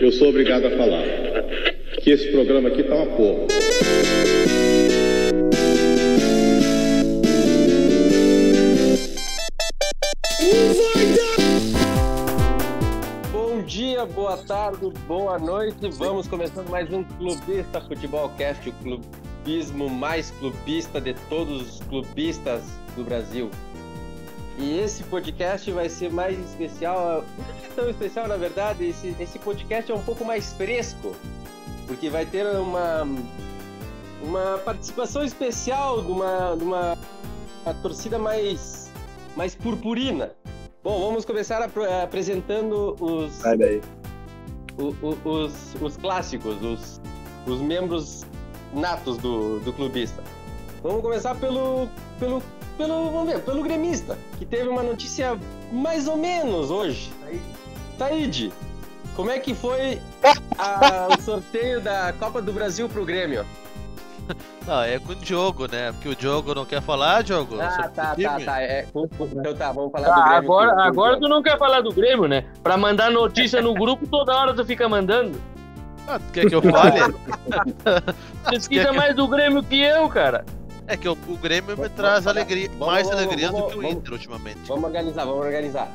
Eu sou obrigado a falar que esse programa aqui tá uma porra. Bom dia, boa tarde, boa noite. Vamos começando mais um Clubista Futebol Cast, o clubismo mais clubista de todos os clubistas do Brasil. E esse podcast vai ser mais especial, não é tão especial na verdade, esse, esse podcast é um pouco mais fresco, porque vai ter uma, uma participação especial de uma, de uma, uma torcida mais, mais purpurina. Bom, vamos começar apro- apresentando os, Sai daí. o- o- os, os clássicos, os, os membros natos do, do clubista. Vamos começar pelo, pelo, pelo, vamos ver, pelo gremista, que teve uma notícia mais ou menos hoje. Taíde, como é que foi a- o sorteio da Copa do Brasil pro Grêmio? Não, é com o Diogo, né? Porque o Diogo não quer falar, Diogo? Ah, tá, tá, time? tá. É, então tá, vamos falar do Tá, Grêmio. agora, com- com agora tu não quer falar do Grêmio, né? Pra mandar notícia no grupo, toda hora tu fica mandando. Ah, tu quer que eu fale? Pesquisa mais do Grêmio que eu, cara. É que o, o Grêmio me Vamos- traz vamos- alegria, vamos- mais vamos- alegria do que o vamos- Inter ultimamente. Vamos organizar, vamos organizar.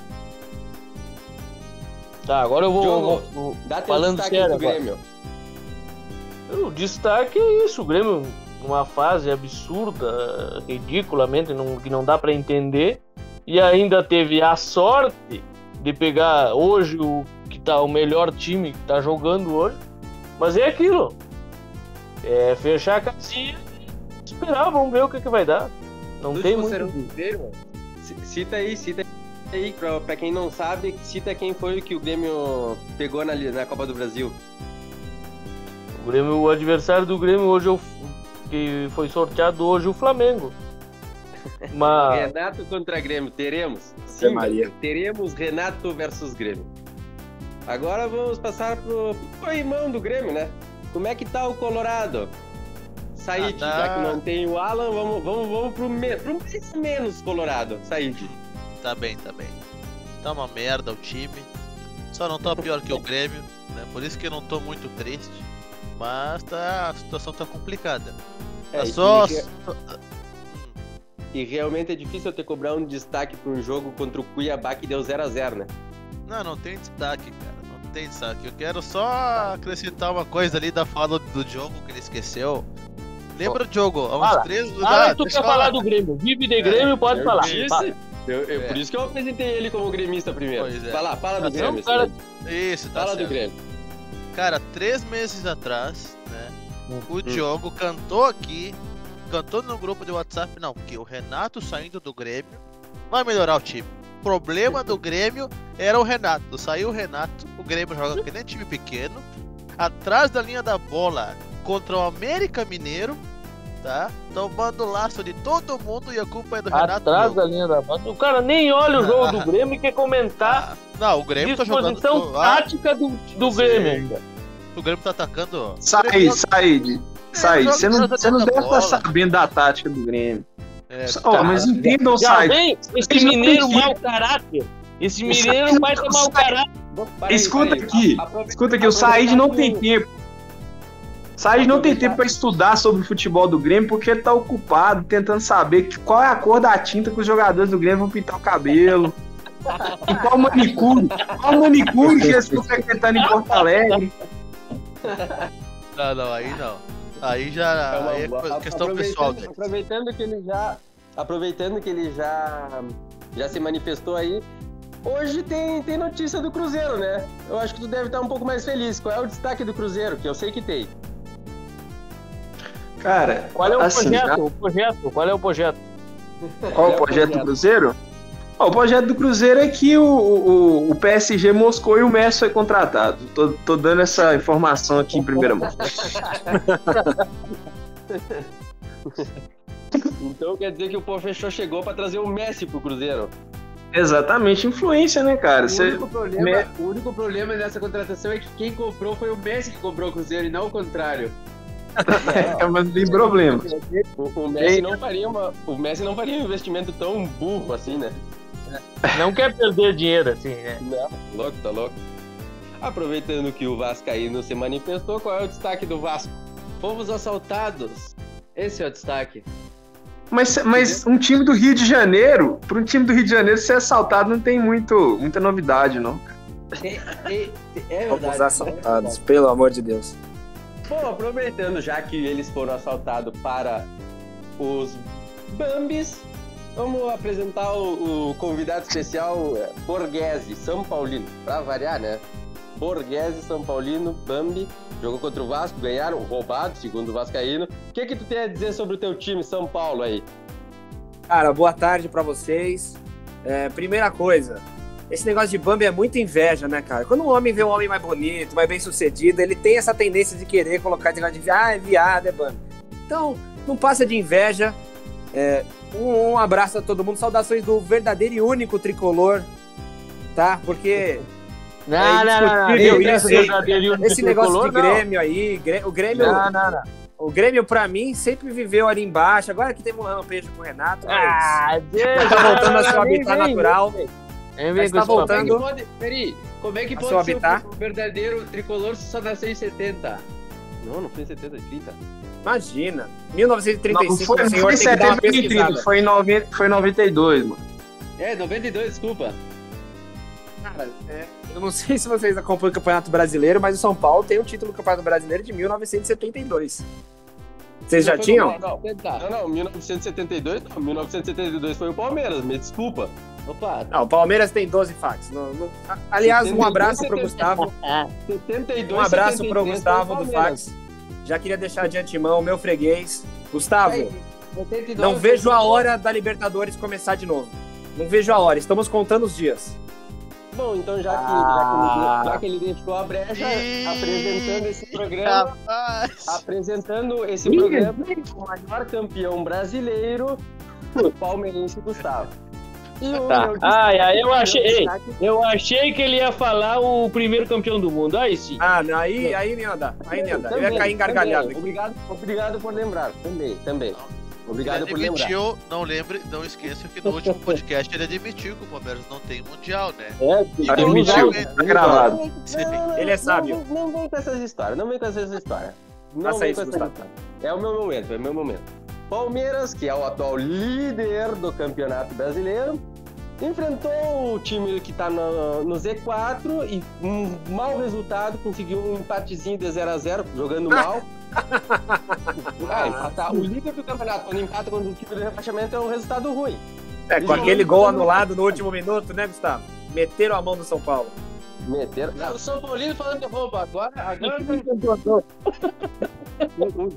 Tá, agora eu vou. Diogo, vou- vou- Falando sério do agora. Grêmio. O destaque é isso, o Grêmio numa fase absurda, ridiculamente, não, que não dá pra entender. E ainda teve a sorte de pegar hoje o que tá o melhor time que tá jogando hoje. Mas é aquilo. É fechar a casinha esperar, vamos ver o que, que vai dar. Não tem muito. C- Cita aí, cita aí, pra, pra quem não sabe, cita quem foi que o Grêmio pegou na, na Copa do Brasil. O, Grêmio, o adversário do Grêmio hoje é o, que foi sorteado hoje o Flamengo. Mas Renato contra Grêmio, teremos. Sim, Maria. teremos Renato versus Grêmio. Agora vamos passar pro, pro irmão do Grêmio, né? Como é que tá o Colorado? Said, Ah, tá. já que não tem o Alan, vamos, vamos, vamos pro, me, pro mais menos Colorado. Said. Tá bem, tá bem. Tá uma merda o time. Só não tá pior que o Grêmio, né? Por isso que eu não tô muito triste. Mas tá, a situação tá complicada. É, Tá só. e- E realmente é difícil eu ter cobrar um destaque para um jogo contra o Cuiabá que deu 0 a 0 né? Não, não tem destaque, cara. Não tem destaque. Eu quero só acrescentar uma coisa ali da fala do Diogo que ele esqueceu. Lembra, Diogo? Há uns Fala. três. Ah, Ah, tu quer falar do Grêmio. Vive de Grêmio, pode Eu falar. disse. Eu- eu- É. Por isso que eu apresentei ele como gremista primeiro. Pois é. Vai lá, fala do Mas é Grêmio. cara-. Isso, tá Fala do certo. Grêmio. Cara, três meses atrás, né? O Hum. Diogo cantou aqui, cantou no grupo de WhatsApp, não, que o Renato saindo do Grêmio vai melhorar o time. O problema do Grêmio era o Renato. Saiu o Renato, o Grêmio joga que nem time pequeno, atrás da linha da bola contra o América Mineiro, tá? Tomando laço de todo mundo e a culpa é do Renato. Atrás da linha da banda. O cara nem olha o jogo do Grêmio e quer comentar Ah, não, o Grêmio tá jogando. disposição tática do, do Sim. Grêmio ainda. o Grêmio tá atacando. Sai, Grêmio- sai, sai. joga Você não, você não deve estar sabendo da tática do Grêmio. É, Ó, tá. mas entendam, sai. vem esse mineiro mau caráter. Esse mineiro vai ter mau caráter. Escuta aqui, Escuta aqui, o Said não tem tempo. Said não tem tempo pra estudar sobre o futebol do Grêmio porque ele tá ocupado tentando saber qual é a cor da tinta que os jogadores do Grêmio vão pintar o cabelo. E qual manicure, qual manicure que eles estão frequentando em Porto Alegre. Não, não, aí não. Aí já É aí é questão pessoal dele. Aproveitando que ele já. Aproveitando que ele já. Já se manifestou aí. Hoje tem, tem notícia do Cruzeiro, né? Eu acho que tu deve estar um pouco mais feliz. Qual é o destaque do Cruzeiro? Que eu sei que tem. Cara, Qual é o assim, projeto? O projeto? Qual é o projeto? Qual o projeto do Cruzeiro? O projeto do Cruzeiro é que o, o, o PSG moscou e o Messi foi contratado. Tô, tô dando essa informação aqui em primeira mão. Então quer dizer que o Pofechou chegou pra trazer o Messi pro Cruzeiro. Exatamente, influência, né, cara? O, Você- único problema, Me- o único problema dessa contratação é que quem comprou foi o Messi que comprou o Cruzeiro e não o contrário. É, mas tem problema. O, o Messi não faria uma, o Messi não faria um investimento tão burro assim, né? Não quer perder dinheiro assim, né? Não, louco, tá louco. Aproveitando que o Vascaíno se manifestou, qual é o destaque do Vasco? Fomos assaltados. Esse é o destaque. Mas, mas um time do Rio de Janeiro, para um time do Rio de Janeiro ser assaltado não tem muito, muita novidade, não. É, é, é Fomos verdade. assaltados, pelo amor de Deus. Bom, aproveitando já que eles foram assaltados para os Bambis, vamos apresentar o, o convidado especial é, Borghese, São Paulino. Pra variar, né? Borghese, São Paulino, Bambi, jogou contra o Vasco, ganharam, roubado, segundo o Vascaíno. O que que tu tem a dizer sobre o teu time, São Paulo, aí? Cara, boa tarde pra vocês. É, primeira coisa, esse negócio de Bambi é muita inveja, né, cara? Quando um homem vê um homem mais bonito, mais bem sucedido, ele tem essa tendência de querer colocar esse negócio de ah, é viado, é Bambi. Então, não passa de inveja. É, um, um abraço a todo mundo, saudações do verdadeiro e único tricolor, tá? Porque Não, É não, não, não. isso, verdadeiro esse negócio de tricolor, não. Grêmio aí, Grê- o Grêmio, Não, não, não. o Grêmio pra mim sempre viveu ali embaixo. Agora que teve um lampejo com o Renato, Ah, Deus. tá voltando seu Vem, habitat natural. vem. Vem, Mas vem, tá voltando. Como é que pode, peraí, como é que A pode ser habitat? o verdadeiro tricolor se só nasceu em 70? Não, não foi em 70, 30. Imagina. Não, 1935, não foi, o senhor foi tem que dar uma 70 nem 30, pesquisada. foi em 90, foi em 92, mano. É, 92, desculpa. Cara, é, eu não sei se vocês acompanham o Campeonato Brasileiro, mas o São Paulo tem o título do Campeonato Brasileiro de 1972. Vocês já tinham? Não, não, não, 1972 não, 1972 foi o Palmeiras, me desculpa. Opa, Não, o Palmeiras tem 12 fax. Não- não- a- Aliás, um 72, abraço pro 72. Gustavo. 72, Um abraço pro 73 Gustavo o do fax. Já queria deixar de antemão o meu freguês. Gustavo, aí, 79, não vejo a hora da Libertadores começar de novo. Não vejo a hora. Estamos contando os dias. Bom, então já que, Ah. já, que ele, já que ele deixou a brecha Ih, apresentando esse programa, Rapaz. apresentando esse programa, o maior campeão brasileiro, o palmeirense Gustavo. E o Tá. Ai, ai, eu achei- ei. Eu achei que ele ia falar o primeiro campeão do mundo. Aí sim. Ah, não, aí, aí não ia dar. Aí não ia dar. Eu ia Também, cair engargalhado também. Obrigado, obrigado por lembrar. Também, também. Obrigado ele por lembrar. admitiu, não lembre, não esqueça que no último podcast ele admitiu que o Palmeiras não tem mundial, né? É, Admitiu, tá gravado. Não, Ele é sábio. Não, não vem com essas histórias, não vem com essas histórias. Não Faça vem isso, com essas Gustavo. histórias. É o meu momento, é o meu momento. Palmeiras, que é o atual líder do Campeonato Brasileiro, enfrentou o time que tá no, no Z4 e um mau resultado, conseguiu um empatezinho de 0 a 0 jogando mal. Ah, empatar. O líder do campeonato, quando empata contra o time do rebaixamento, é um resultado ruim. É, com aquele gol anulado no último minuto, né, Gustavo? Meteram a mão no São Paulo. Meteram. o São Paulino falando de roubo agora, agora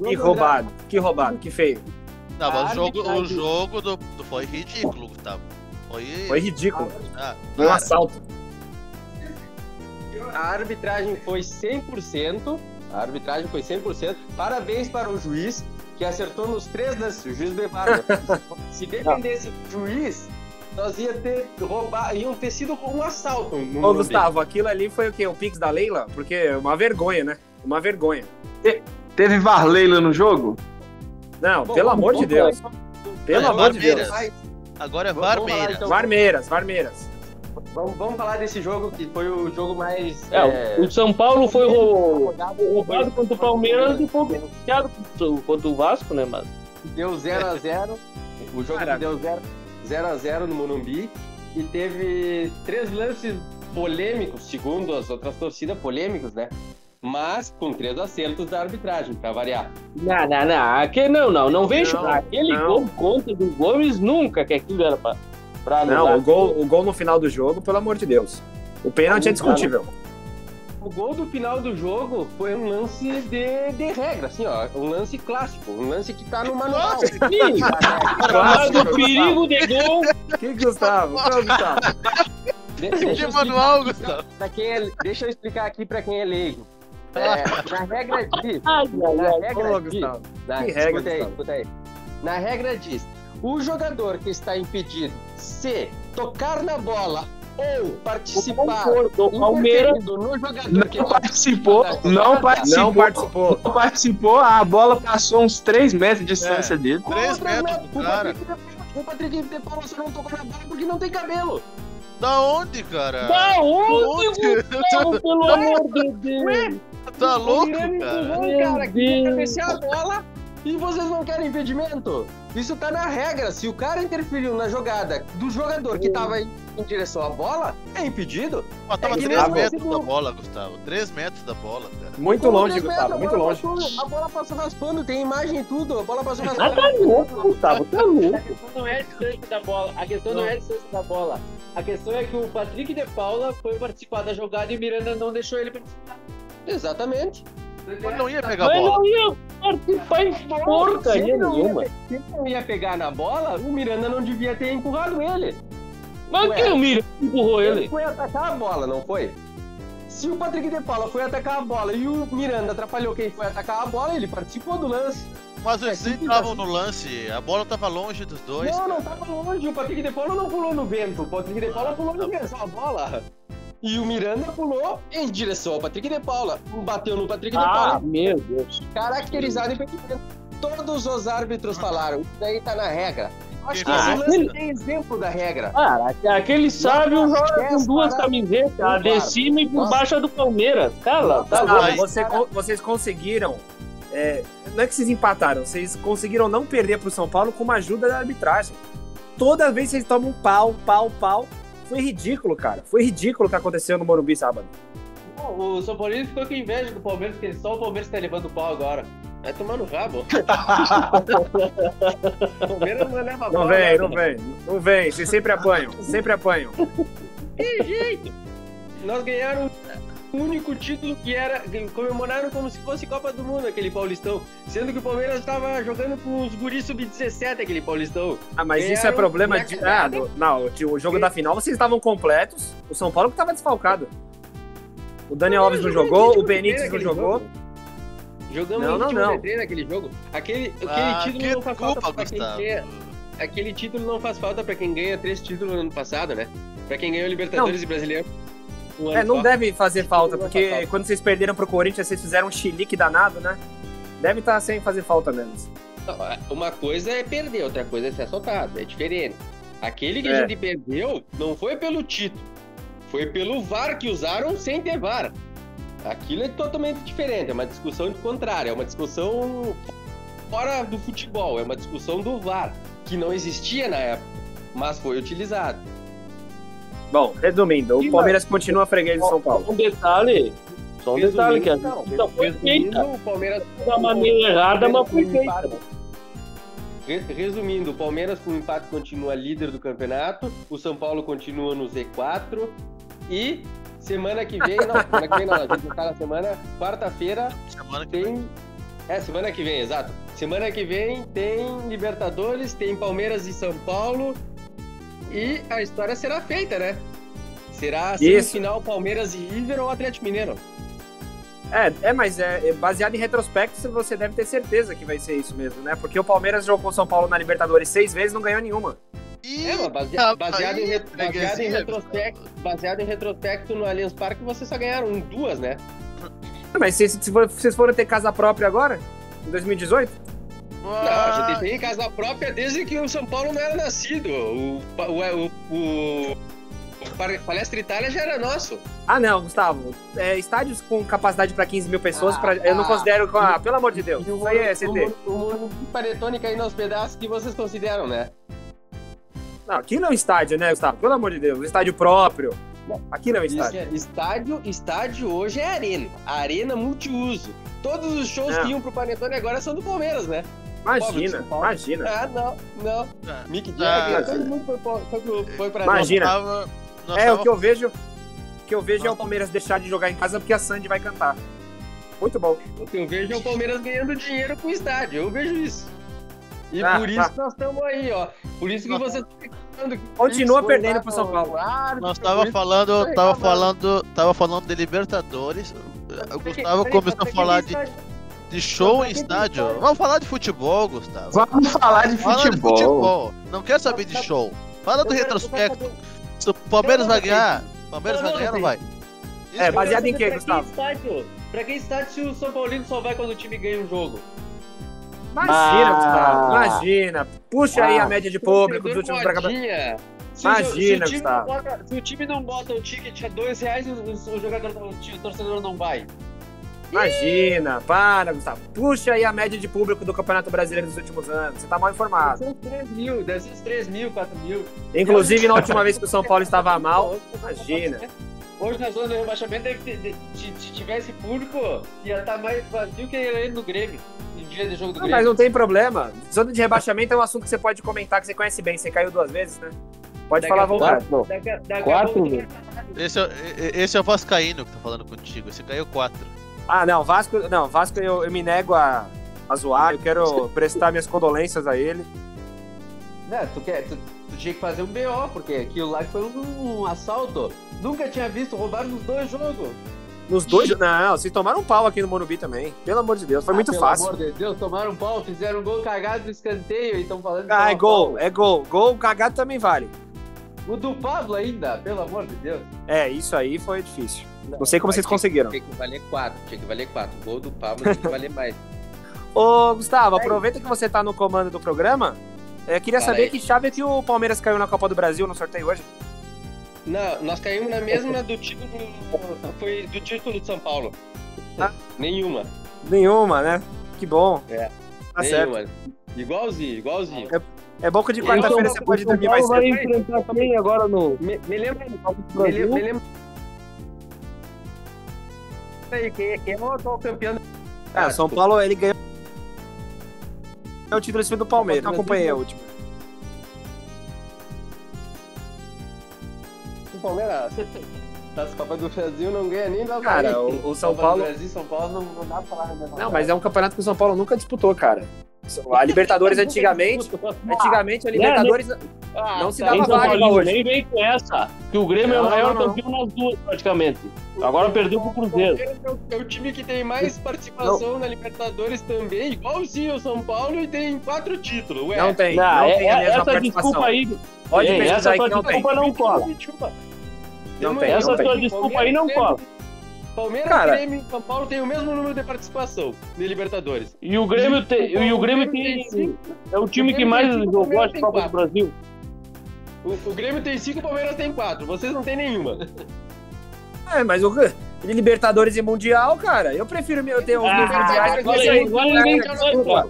Que roubado, que roubado, que feio. Não, mas o jogo, o jogo do, do- foi ridículo, Gustavo. Foi. Foi ridículo. Ah, Foi um assalto. A arbitragem foi 100%. A arbitragem foi 100%. Parabéns para o juiz, que acertou nos três lances. O juiz Bevardo. Se dependesse do juiz, nós ia ter roubar, iam ter sido um assalto. No Ô. Gustavo, aquilo ali foi o quê? O Pix da Leila? Porque é uma vergonha, né? Uma vergonha. Teve Varleila no jogo? Não, Bom, pelo amor de Deus. Pelo amor de Deus. Varmeiras. agora é Vamos- vamos falar, Varmeira. então. Varmeiras, Varmeiras. Vamos, vamos falar desse jogo que foi o jogo mais. É, é, o São Paulo foi rou- roubado contra o Palmeiras e foi beneficiado contra o- Vasco, né, mas... Deu 0x0. O jogo Cara. que deu 0x0 no Morumbi. E teve três lances polêmicos, segundo as outras torcidas, polêmicos, né? Mas com três acertos da arbitragem, pra variar. Não, não, não. Aquele, não, não. Não vem Não. Aquele não. gol contra do Gomes nunca que aquilo era pra, anular. Não, o gol, o gol no final do jogo, pelo amor de Deus. O pênalti é discutível. O gol do final do jogo foi um lance de, de regra, assim, ó. Um lance clássico, um lance que tá no manual. Sim, chamado perigo de gol. Que Gustavo? Ô, Gustavo. De- De manual, explicar Gustavo. pra quem é- deixa eu explicar aqui pra quem é leigo. É, na regra diz. Na ai. regra diz. Gustavo. Na, Que regra, escuta aí, escuta aí. Na regra diz: o jogador que está impedido se tocar na bola ou participar Do Palmeiras. no jogador Não que participou, não participou. Não participou. Não participou, a bola passou uns 3 metros de distância dele. Três Contra, metros do Puta cara. O Patrick de Paula só não tocou na bola porque não tem cabelo. Da onde, cara? Da onde, Onde? Gustavo, pelo amor de Deus? Tá louco, cara? o cara que cabecear a bola e vocês não querem impedimento. Isso tá na regra. Se o cara interferiu na jogada do jogador que tava em direção à bola, é impedido. Ó, tava É que 3 nem metros você- da bola, Gustavo. 3 metros da bola, cara. Muito Como longe, Gustavo, muito a bola longe. passou- a bola passou raspando, tem imagem e tudo. A bola passou Ah, raspando. tá louco, Gustavo, tá louco. A questão não é a distância da bola. A questão não é a distância da bola. A questão é que o Patrick de Paula foi participar da jogada e o Miranda não deixou ele participar. Exatamente. Mas não ia pegar a Mas bola. não ia participar em porcaria Se ele não ia nenhuma. Se ele não ia pegar na bola, o Miranda não devia ter empurrado ele. Mas Ué. quem o Mira empurrou Ele ele? foi atacar a bola, não foi? Se o Patrick de Paula foi atacar a bola e o Miranda atrapalhou quem foi atacar a bola, ele participou do lance. Mas eles entravam assim. no lance, a bola tava longe dos dois. não, não tava longe. O Patrick de Paula não pulou no vento. O Patrick de Paula pulou em direção à bola. E o Miranda pulou em direção ao Patrick de Paula. Bateu no Patrick de Ah, Paula, meu Deus. caracterizado impedimento. Todos os árbitros falaram. Isso daí tá na regra. Eu acho que Ah, esse lance aquele- é exemplo da regra. Cara, aquele sábio joga com duas camisetas, a de cima e por Nossa. baixo a do Palmeiras. Cara, tá você vocês conseguiram. é, não é que vocês empataram, vocês conseguiram não perder pro São Paulo com uma ajuda da arbitragem. Toda vez vocês tomam um pau, pau, pau. Foi ridículo, cara. Foi ridículo o que aconteceu no Morumbi sábado. O São Paulino ficou com inveja do Palmeiras, porque só o Palmeiras tá levando o pau agora. Vai tomar no rabo. o Palmeiras não leva Não pau, vem, né? não vem, não vem. Vocês sempre apanham, sempre apanham. Nós ganharam o único título que era. comemoraram como se fosse Copa do Mundo, aquele Paulistão. Sendo que o Palmeiras estava jogando com os guris sub-17, aquele Paulistão. Ah, mas isso é problema de. Ah, do- não, o jogo da final vocês estavam completos. O São Paulo que tava desfalcado. O Daniel Alves não jogou, o Benítez não jogou. Jogamos Não, não, não. de treino naquele jogo. Aquele, aquele Ah, título que não faz falta culpa, pra quem ganha. Aquele título não faz falta pra quem ganha três títulos no ano passado, né? Pra quem ganhou Libertadores e Brasileiro. É, não deve fazer falta, porque falta. quando vocês perderam pro Corinthians, vocês fizeram um chilique danado, né? Deve estar sem fazer falta mesmo. Não, Uma coisa é perder, outra coisa é ser assaltado. É diferente. Aquele que É. a gente perdeu não foi pelo título. Foi pelo VAR que usaram sem ter VAR. Aquilo é totalmente diferente. É uma discussão de contrário. É uma discussão fora do futebol. É uma discussão do VAR. Que não existia na época. Mas foi utilizado. Bom, resumindo, E o Palmeiras continua freguês de São Paulo. Um detalhe, só um detalhe que a Resumindo, não, justiça foi resumindo, feita o Palmeiras da maneira errada, mas foi com feita. Resumindo, o Palmeiras com empate continua líder do campeonato, o São Paulo continua no Z4 e semana que vem, não, semana que vem não, a gente tá na semana, quarta-feira Semana que vem. tem. É, semana que vem, exato. Semana que vem tem Libertadores, tem Palmeiras e São Paulo e a história será feita, né? Será semifinal Palmeiras e River ou Atlético Mineiro? É, é, mas é, é baseado em retrospecto, você deve ter certeza que vai ser isso mesmo, né? Porque o Palmeiras jogou o São Paulo na Libertadores seis vezes e não ganhou nenhuma. Ih, É, mas baseado, em, re- baseado, em freguesia, retrospecto, baseado em retrospecto no Allianz Parque, vocês só ganharam duas, né? Mas vocês, se for- vocês foram ter casa própria agora? Em 2018? Não, a Ah, gente tem casa própria desde que o São Paulo não era nascido. O, pa- o, o, o, Palestra Itália já era nosso. Ah, não, Gustavo. É, estádios com capacidade para 15 mil pessoas, Ah, pra- eu não ah. considero. com- Ah, pelo amor de Deus. Isso aí é CT. O, o, o Panetone caindo aos pedaços que vocês consideram, né? Não, aqui não é um estádio, né, Gustavo? Pelo amor de Deus. Um estádio próprio. Aqui não é um Isso estádio. é- estádio, estádio hoje é arena. Arena multiuso. Todos os shows Não. que iam pro Panetone agora são do Palmeiras, né? Imagina, imagina. Ah, não, não. Ah, Mick Ah, Jagger, todo mundo foi, foi, foi pra Imagina. tava- nós É, tava- o que eu vejo. O que eu vejo é o Palmeiras deixar de jogar em casa porque a Sandy vai cantar. Muito bom. O que eu vejo é o Palmeiras ganhando dinheiro com o estádio. Eu vejo isso. E Ah, por isso tá. que nós estamos aí, ó. Por isso que reclamando que Continua perdendo pro São Paulo. o árbitro, Nós tava falando, Tô tava falando, tava falando de Libertadores. O Gustavo começou a falar de, estádio? De show em estádio. Vamos falar de futebol, Gustavo. Vamos falar de Fala de futebol. futebol. Não quero saber de show. Fala do retrospecto. Se o Palmeiras vai ganhar, Palmeiras vai ganhar ou não vai? É, Eu baseado quero em quê, Gustavo? Pra que estádio? Pra que estádio se o São Paulino só vai quando o time ganha um jogo? Imagina, Ah. Gustavo. Imagina. Puxa aí a média de público dos últimos jo- Imagina, se o time Gustavo. não bota- Se o time não bota o ticket a dois reais, o, o jogador, o torcedor não vai. Imagina. Para, Gustavo. Puxa aí a média de público do Campeonato Brasileiro dos últimos anos. Você tá mal informado. Deve uns 3 mil, deve ser uns 3 mil, 4 mil. Inclusive, na última vez que o São Paulo estava mal, imagina. Hoje na zona do rebaixamento, se, se tivesse público, ia estar mais vazio que ele no Grêmio. No dia do jogo do Não, Grêmio. mas não tem problema. Zona de rebaixamento é um assunto que você pode comentar, que você conhece bem. Você caiu duas vezes, né? Pode Daqui falar à vontade. Quatro. Daqui, daqui Quatro. Esse é, esse é o Vascaíno que tá falando contigo. Esse caiu 4. Ah, não, Vasco, não, Vasco eu, eu me nego a, a zoar. Eu quero prestar minhas condolências a ele. Não, tu, quer, tu, tu tinha que fazer um BO, porque aquilo lá foi um, um assalto. Nunca tinha visto, roubaram nos dois jogos. Nos dois. Não, vocês tomaram um pau aqui no Morumbi também. Pelo amor de Deus, foi Ah, muito pelo fácil. amor de Deus, tomaram um pau, fizeram um gol cagado no escanteio e estão falando Ah, é gol, pau. é gol. Gol cagado também vale. O do Pablo ainda, pelo amor de Deus. É, isso aí foi difícil. Não sei como vocês conseguiram. Tinha que valer 4, tinha que valer 4. Gol do Pablo tinha que valer mais. Ô, Gustavo, aproveita que você tá no comando do programa. Eu queria Fala saber aí. que chave que o Palmeiras caiu na Copa do Brasil no sorteio hoje. Não, nós caímos na mesma do título. Foi do título de São Paulo. Ah. Nenhuma. Nenhuma, né? Que bom. É, Tá certo. nenhuma. Igualzinho, igualzinho. É bom que de quarta-feira você pode dormir mais cedo. vai enfrentar quem agora no Me, me lembra. Me lembra. Aí, Quem, quem é o atual campeão? Ah, o São Paulo, ele ganhou o título em cima do Palmeiras. Não acompanhei a última. O Palmeiras. Das Copas do Brasil não ganha nem da Cara, Bahia. o, o São Copa do Paulo. Brasil, São Paulo não, não dá pra falar. Né? Não, mas é um campeonato que o São Paulo nunca disputou, cara. A Libertadores antigamente. Antigamente a Libertadores Ah, não se tá. dava Tem São vaga hoje. nem vem com essa. Que o Grêmio é Não, o maior não, não. campeão nas duas, praticamente. Agora perdeu pro Cruzeiro. É o- É o time que tem mais participação na Libertadores também, igualzinho o São Paulo, e tem quatro títulos. Ué, Não tem. Não, Não é- tem a é- mesma essa participação. desculpa aí. Pode pesquisar essa aí que não tem. desculpa não cola. Não tem, Essa não tem. tua desculpa aí não cola. Palmeiras, Cara. Grêmio e São Paulo tem o mesmo número de participação de Libertadores. E o Grêmio tem. E o Grêmio tem. É o time que mais jogou a Copa do Brasil. O, o Grêmio tem cinco, o Palmeiras tem quatro. Vocês não tem nenhuma. É, mas o de Libertadores e Mundial, cara, eu prefiro eu ter os meus mundiais. agora que aí, agora aí. desculpa.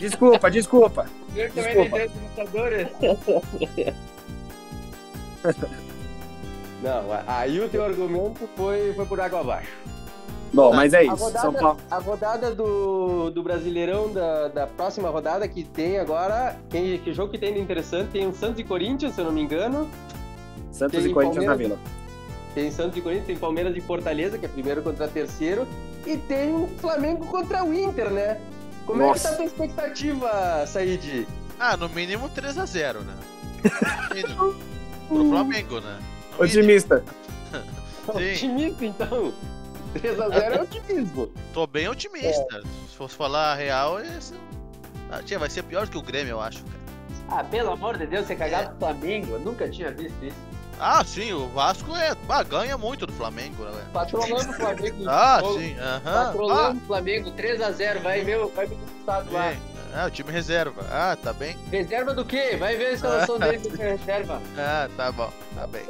Desculpa, desculpa. Eu também Desculpa. Libertadores. Não, aí o teu argumento foi, foi por água abaixo. Bom, mas é A isso. rodada, São Paulo. a rodada do, do Brasileirão, da, da próxima rodada que tem agora, quem, que jogo que tem de interessante? Tem o Santos e Corinthians, se eu não me engano. Santos tem e Corinthians na Palmeiras. Vila. Tem Santos e Corinthians, tem Palmeiras e Fortaleza, que é primeiro contra terceiro. E tem o Flamengo contra o Inter, né? Como é que Nossa. tá a tua expectativa, Said? Ah, no mínimo 3x0, né? No mínimo. Pro Flamengo, né? Otimista. Otimista, então. 3x0 é otimismo. tô bem otimista. Se fosse falar a real, esse... ah, tia, vai ser pior que o Grêmio, eu acho, cara. Ah, pelo amor de Deus, você cagar pro Flamengo. Eu nunca tinha visto isso. Ah, sim, o Vasco é. Ah, ganha muito do Flamengo, né? Patrolando o Flamengo. Ah, sim, aham. Ah, Patrolando o Flamengo, 3x0. Vai o- vai ver o estado lá. Ah, o time reserva. Ah, tá bem. Reserva do quê? Vai ver a escalação dele do reserva. Ah, tá bom, tá bem.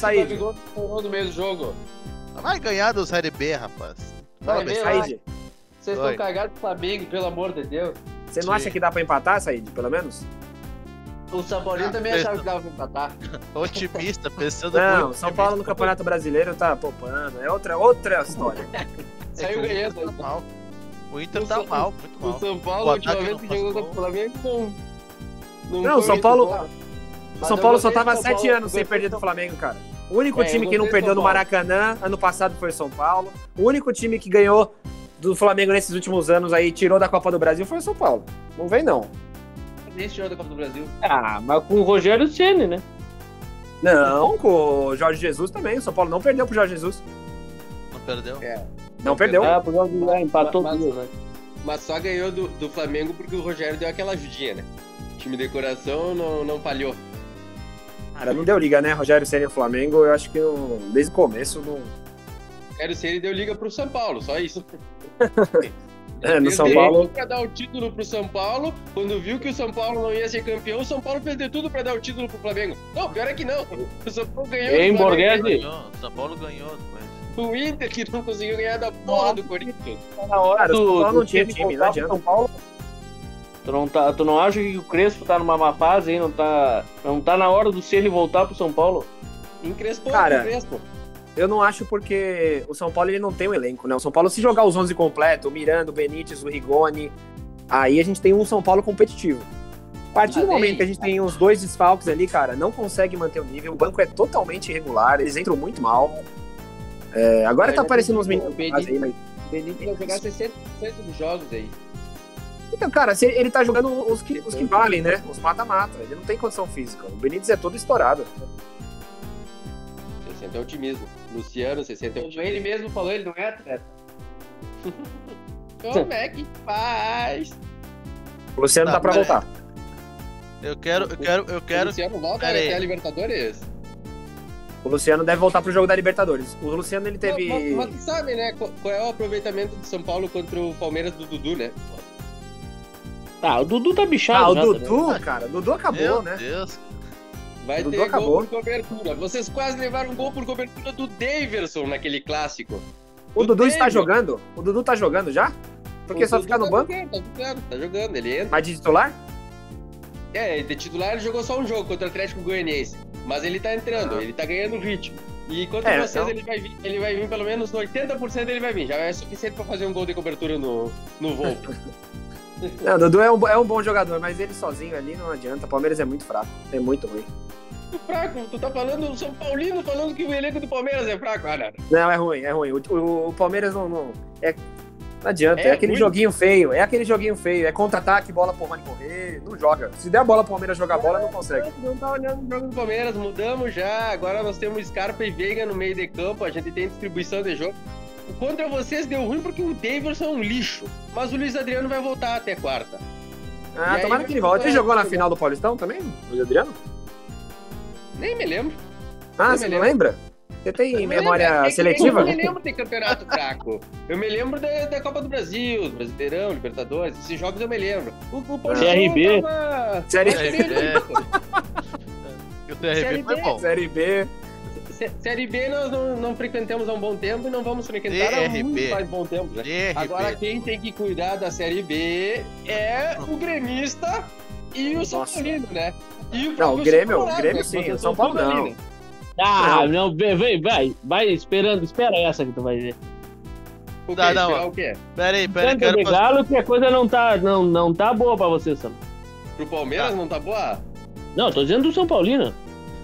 Gabigol estourou no meio do jogo. Vai ganhar do Série B, rapaz. Fala lá. Said, Vocês estão cagados pro Flamengo, pelo amor de Deus. você não Sim. acha que dá pra empatar, Said, pelo menos? O São Paulino Ah, também pensa. achava que dava pra empatar. Otimista, pensando Não, muito. São Paulo no Campeonato Brasileiro tá poupando. É outra, outra história. Saiu ganhando. O Inter O tá São- mal, muito O mal. São Paulo, O a última ataque vez não que jogou gol. contra o Flamengo, não. Não, foi o São Paulo-. O São Paulo só tava sete Paulo, anos sem perder do do Flamengo, cara. O único É, time que não perdeu no. Maracanã ano passado foi o São Paulo. O único time que ganhou do Flamengo nesses últimos anos aí, tirou da Copa do Brasil, foi o São Paulo. Não vem, não. Nesse jogo da Copa do Brasil. Ah, mas com o Rogério Ceni, né? Não, com o Jorge Jesus também. O São Paulo não perdeu pro Jorge Jesus. Não perdeu? Não perdeu. Ah, por causa do- ah, empatou Mas- duas, né? Mas só ganhou do, do Flamengo porque o Rogério deu aquela ajudinha, né? O time de coração não, não falhou. Cara, não deu liga, né? Rogério Senna e o Flamengo, eu acho que não- desde o começo não. Quero ser ele deu liga pro São Paulo, só isso. É, no São de Paulo. tudo pra dar o título pro São Paulo. Quando viu que o São Paulo não ia ser campeão, o São Paulo fez de tudo pra dar o título pro Flamengo. Não, pior é que não. O São Paulo ganhou. Hein. Borghese? Ganhou, São Paulo ganhou depois. O Inter que não conseguiu ganhar da porra do Corinthians. Tá na hora Cara, o do, São Paulo do não tinha time, não adianta. São Paulo. Tu não, tá, tu não acha que o Crespo tá numa má fase aí? Não tá, não tá na hora do Ceni voltar pro São Paulo? Encrespou Cara, Crespo. Eu não acho porque o São Paulo ele não tem um elenco, né? O São Paulo, se jogar os 11 completo, o Miranda, o Benítez, o Rigoni, aí a gente tem um São Paulo competitivo. A partir do momento que a gente tem uns dois desfalques ali, cara, não consegue manter o nível. O banco é totalmente irregular, eles entram muito mal. É, agora tá aparecendo digo, uns meninos o Benítez- mas... O vai jogar 60% dos jogos aí. Então, cara, ele tá jogando os que, os que valem, né? Os mata-mata. Ele não tem condição física. O Benítez é todo estourado. 60 é otimismo. Luciano, 60 é otimismo. Ele mesmo falou, ele não é atleta. Como é que faz? O Luciano Tá, tá, pra voltar. Eu quero, eu quero, eu O quero. Luciano volta até a Libertadores? O Luciano deve voltar pro jogo da Libertadores. O Luciano, ele teve... Mas, mas tu sabe, né? Qual, é o aproveitamento do São Paulo contra o Palmeiras do Dudu, né? Tá, o Dudu tá bichado Ah, o já, Dudu, cara. O Dudu acabou, Meu né? Deus. Vai O Dudu ter acabou. gol por cobertura. Vocês quase levaram um gol por cobertura do Daverson naquele clássico. O Do Dudu está David. jogando? O Dudu tá jogando já? Porque O só Dudu fica no tá banco? Jogando, tá jogando, tá jogando. Ele entra. Mas de titular? É, de titular ele jogou só um jogo contra o Atlético Goianiense. Mas ele tá entrando, Ah. ele tá ganhando ritmo. E contra É, vocês então- ele, vai vir, ele vai vir pelo menos no 80% ele vai vir. Já é suficiente pra fazer um gol de cobertura no, no voo. Não, Dudu é um, é um bom jogador, mas ele sozinho ali não adianta. O Palmeiras é muito fraco. É muito ruim. Muito fraco, tu tá falando, o São Paulino falando que o elenco do Palmeiras é fraco. Ah, não. Não, é ruim, é ruim. O, o- o Palmeiras não, não- é, não adianta. É, É aquele ruim. joguinho feio. É aquele joguinho feio. É contra-ataque, bola pro Rony correr. Não joga. Se der a bola pro Palmeiras jogar bola, não consegue. Não tá olhando o jogo do Palmeiras, mudamos já. Agora nós temos Scarpa e Veiga no meio de campo, a gente tem distribuição de jogo. O contra vocês deu ruim porque o Davidson é um lixo. Mas o Luiz Adriano vai voltar até quarta. Ah, E aí tomara vai que ele volte. Ele jogou na final do Paulistão também? O Adriano? Nem me lembro. Ah, Eu você não lembra? Você tem memória lembro, é que seletiva? Eu não me lembro de campeonato fraco. Eu me lembro da, da Copa do Brasil, Brasileirão, Libertadores. Esses jogos eu me lembro. O, o Paulistão CRB. tava- Série, CRB. O Série TRB foi B. bom. série B. Sé- Série B nós não, não frequentamos há um bom tempo e não vamos frequentar há muito mais bom tempo. já. Agora quem tem que cuidar da Série B é o gremista e o São Nossa. Paulino, né? E Não, o Grêmio, São o Grêmio né? sim, o São são Paulo tudo não. Ah, não, vem, vem, vai, vai esperando, espera essa que tu vai ver. O quê? Não, não, o quê? Pera aí, pera aí, Canta quero de fazer... galo que a coisa não tá, não, não tá boa pra você, Sam. Pro Palmeiras Tá. não tá boa? Não, tô dizendo do São Paulino.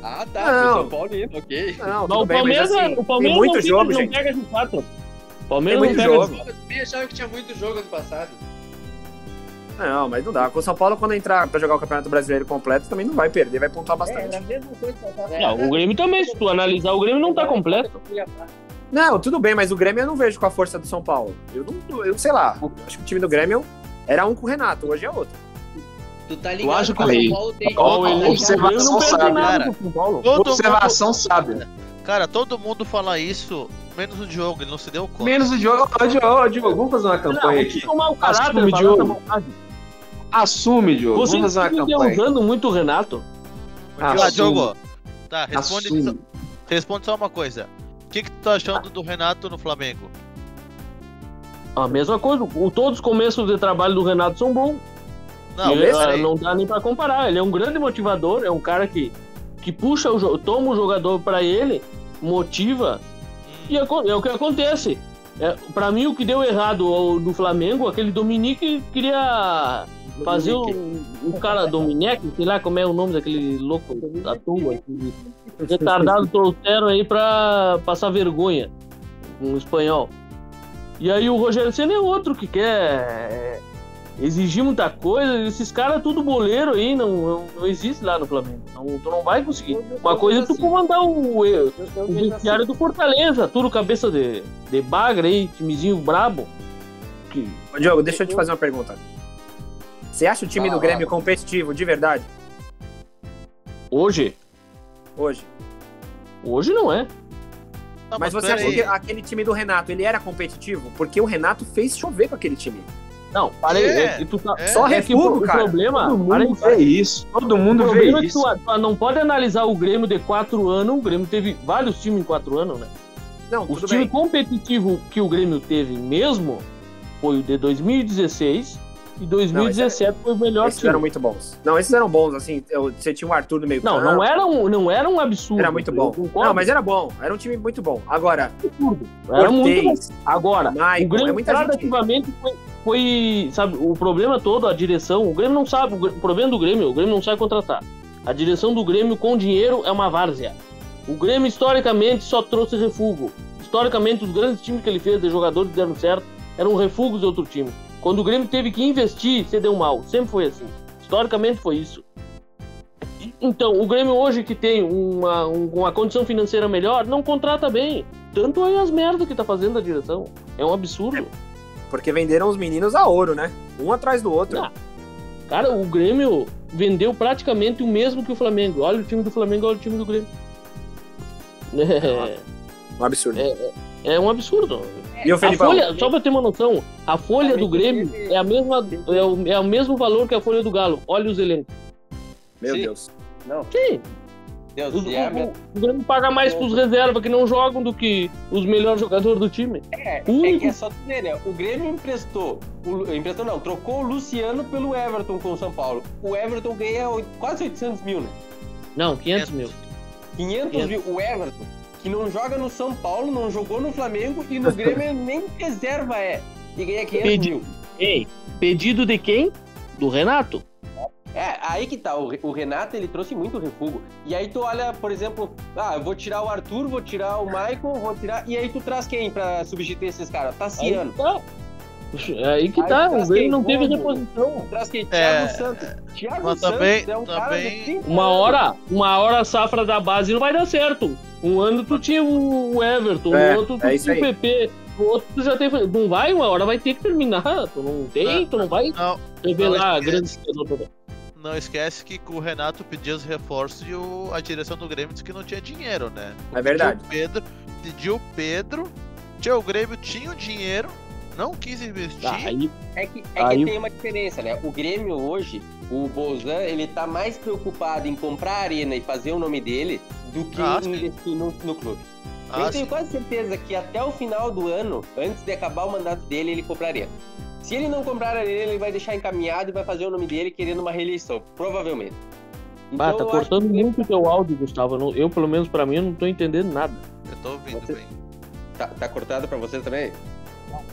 Ah, tá. Não. Pro São Paulino, ok. Não, Mas tudo o bem, Palmeiras, assim, o Palmeiras muito não, jogo, não gente. pega de quatro. O Palmeiras Tem não pega jogo. de Eu achava que tinha muito jogo ano passado. Não, mas não dá. Com o São Paulo, quando entrar pra jogar o Campeonato Brasileiro completo, também não vai perder, vai pontuar bastante. a mesma coisa que eu Não, o Grêmio também, se tu analisar, o Grêmio não tá completo. Não, tudo bem, mas o Grêmio eu não vejo com a força do São Paulo. Eu não, eu sei lá. Acho que o time do Grêmio era um com o Renato, hoje é outro. Tu tá Eu ligado acho que o São Paulo tem... Ó, observação nada cara. Todo Observação sábia. Cara, todo mundo fala isso, menos o Diogo, ele não se deu conta. Menos o Diogo. Ô, Diogo, Diogo, vamos fazer uma campanha Não, aqui. tomar o caráter, Assume, Diogo. Assume, Diogo. Vocês Vamos fazer uma ficam campanha. usando muito o Renato. Ah, Assume. Diogo. Tá, responde, só, responde só uma coisa. O que, que tu tá achando do Renato no Flamengo? A mesma coisa. O, todos os começos de trabalho do Renato são bons. Não, E, pera ah, não dá nem pra comparar. Ele é um grande motivador, é um cara que, que puxa o jogo, toma o jogador pra ele, motiva. E é, é o que acontece. É, para mim, o que deu errado ao- do Flamengo, aquele Dominique queria fazer o, o cara Dominique, sei lá como é o nome daquele louco da tua, retardado trouxeram aí pra passar vergonha, um espanhol. E aí o Rogério Senna é outro que quer é, exigir muita coisa, esses caras tudo boleiro aí, não, não, não existe lá no Flamengo. Não, tu não vai conseguir. Uma coisa é tu comandar o, o, o vestiário do Fortaleza, tudo cabeça de, de bagre aí, timezinho brabo. Que, Diogo, deixa eu te fazer uma pergunta. Você acha o time do Grêmio fala. competitivo de verdade hoje, hoje? hoje não é. Tá, Mas você pera acha aí. que aquele time do Renato, ele era competitivo? Porque o Renato fez chover com aquele time. Não, parei. É, É, tá- é. Só é refugo, o cara. problema. Todo mundo vê isso. Todo mundo O vê é que isso. tu, tu não pode analisar o Grêmio de quatro anos. O Grêmio teve vários times em quatro anos, né? Não, O time bem. competitivo que o Grêmio teve mesmo foi o de 2016 e 2017 foi o melhor Esses time. eram muito bons. Não, esses eram bons, assim. eu- Você tinha o Arthur no meio Não, campo. não era um, não era um absurdo. Era muito bom. Não, mas era bom. Era um time muito bom. Agora, era muito bom. Agora, o Maicon, Grêmio é gente. gradativamente foi, foi, sabe, o problema todo, a direção, o Grêmio não sabe, o problema do Grêmio, o Grêmio não sabe contratar. A direção do Grêmio com dinheiro é uma várzea. O Grêmio historicamente só trouxe refúgio. Historicamente os grandes times que ele fez de jogadores que deram certo eram refugos de outro time. Quando o Grêmio teve que investir, você deu mal. Sempre foi assim. Historicamente foi isso. Então, o Grêmio hoje que tem uma, um- uma condição financeira melhor, não contrata bem. Tanto aí as merdas que tá fazendo a direção. É um absurdo. porque venderam os meninos a ouro, né? Um atrás do outro. Ah. Cara, o Grêmio vendeu praticamente o mesmo que o Flamengo. Olha o time do Flamengo, olha o time do Grêmio. É, Um absurdo. é um absurdo. E o A Felipão? folha, só pra ter uma noção, a folha do Grêmio é, a mesma, é, o, é o mesmo valor que a folha do Galo. Olha os elencos. Meu Sim. Deus. Não, Sim, Deus, o, se é, o- o Grêmio paga mais pros reservas que não jogam do que os melhores jogadores do time. é, o único- é que é só ver, né? O Grêmio emprestou, o, emprestou não, trocou o Luciano pelo Everton com o São Paulo. O Everton ganha quase 800 mil, né? Não, 500 mil. 500 mil. O Everton, que não joga no São Paulo, não jogou no Flamengo e no Grêmio nem reserva é. E ganha 500 Pedi- mil. Ei, pedido de quem? Do Renato. É, aí que tá. O, o Renato, ele trouxe muito refúgio. E aí tu olha, por exemplo, ah, eu vou tirar o Arthur, vou tirar o Michael, vou tirar. E aí tu traz quem pra substituir esses caras? Tassiano. Aí tá. Aí que Aí tá, o Grêmio não teve reposição. Traz quem? É, Thiago Santos. Thiago mas Santos também- é um cara também- de 30 Uma hora, uma hora a safra da base não vai dar certo. Um ano tu tinha o Everton, É, no outro tu é tinha o. PP, no outro tu já tem. Não vai, uma hora vai ter que terminar. Tu não tem, tu não vai Não, revelar não, grandes jogadores. não esquece que o Renato pediu os reforços e o- a direção do Grêmio disse que não tinha dinheiro, né? É verdade. Pediu o Pedro, pediu o Pedro, tinha o Grêmio tinha o dinheiro, não quis investir. Tá, aí, É que, é Aí- que tem uma diferença, né? O Grêmio hoje, o Bolzan, ele tá mais preocupado em comprar a arena e fazer o nome dele do que Ah, investir no, no clube. Ah, eu sim. tenho quase certeza que até o final do ano, antes de acabar o mandato dele, ele compraria. Se ele não comprar a arena, ele vai deixar encaminhado e vai fazer o nome dele querendo uma reeleição, provavelmente. bah, tá cortando que- muito o teu áudio, Gustavo. Eu, pelo menos pra mim, eu não tô entendendo nada. Eu tô ouvindo Você- bem. Tá, tá cortado pra você também?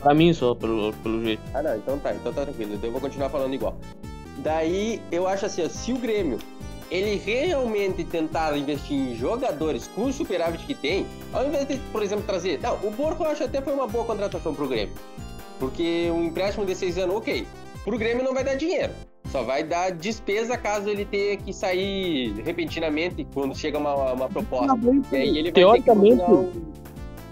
Pra mim só, pelo, pelo jeito. Ah, não, então tá, então tá tranquilo. Então eu vou continuar falando igual. Daí, eu acho assim, ó, se o Grêmio ele realmente tentar investir em jogadores com o superávit que tem, ao invés de, por exemplo, trazer. Não, o Borco eu acho até foi uma boa contratação pro Grêmio. Porque um empréstimo de seis anos, ok. Pro Grêmio não vai dar dinheiro. Só vai dar despesa caso ele tenha que sair repentinamente quando chega uma, uma proposta. E aí ele vai Teoricamente, ter que procurar um-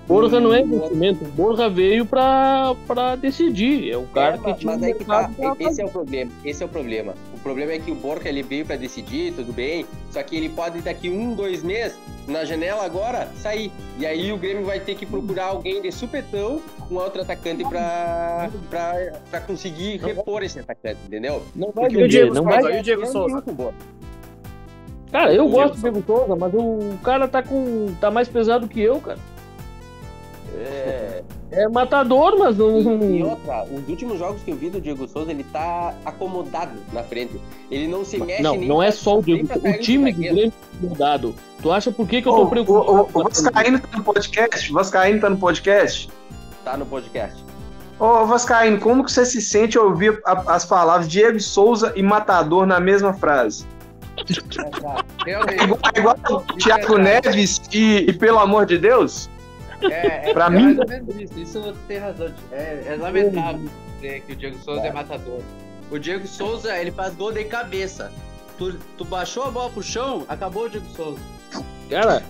Borja não é um- investimento. Borja veio pra, pra decidir. É o cara É, que tinha mas um aí que tá, esse é o problema, esse é o problema. O problema é que o Borja ele veio pra decidir, tudo bem, só que ele pode daqui um, dois meses, na janela agora, sair. E aí o Grêmio vai ter que procurar alguém de supetão, um outro atacante pra, pra, pra conseguir repor esse atacante, entendeu? Não vai Porque o Diego não vai. O Diego Souza? não. Cara, eu O gosto do Diego Diego Souza, mas o cara tá com. tá mais pesado que eu, cara. É, é matador, mas não. E outra, os últimos jogos que eu vi do Diego Souza, ele tá acomodado na frente. Ele não se mexe Não, nem não é só o Diego. O time do. Grêmio tá mudado. Tu acha por que, que eu tô o, preocupado? o, o Vascaíno tá no podcast? O Vascaíno tá no podcast? Tá no podcast. Ô, Vascaíno, como que você se sente ao ouvir a- as palavras Diego Souza e Matador na mesma frase? Realmente. Igual, igual o Thiago Neves e, e Pelo Amor de Deus? É, é, Pra é mim- mais ou menos isso. Isso tem razão. É, é lamentável dizer que o Diego Souza é matador. O Diego Souza, ele faz gol de cabeça. Tu, tu baixou a bola pro chão, acabou o Diego Souza. Cara,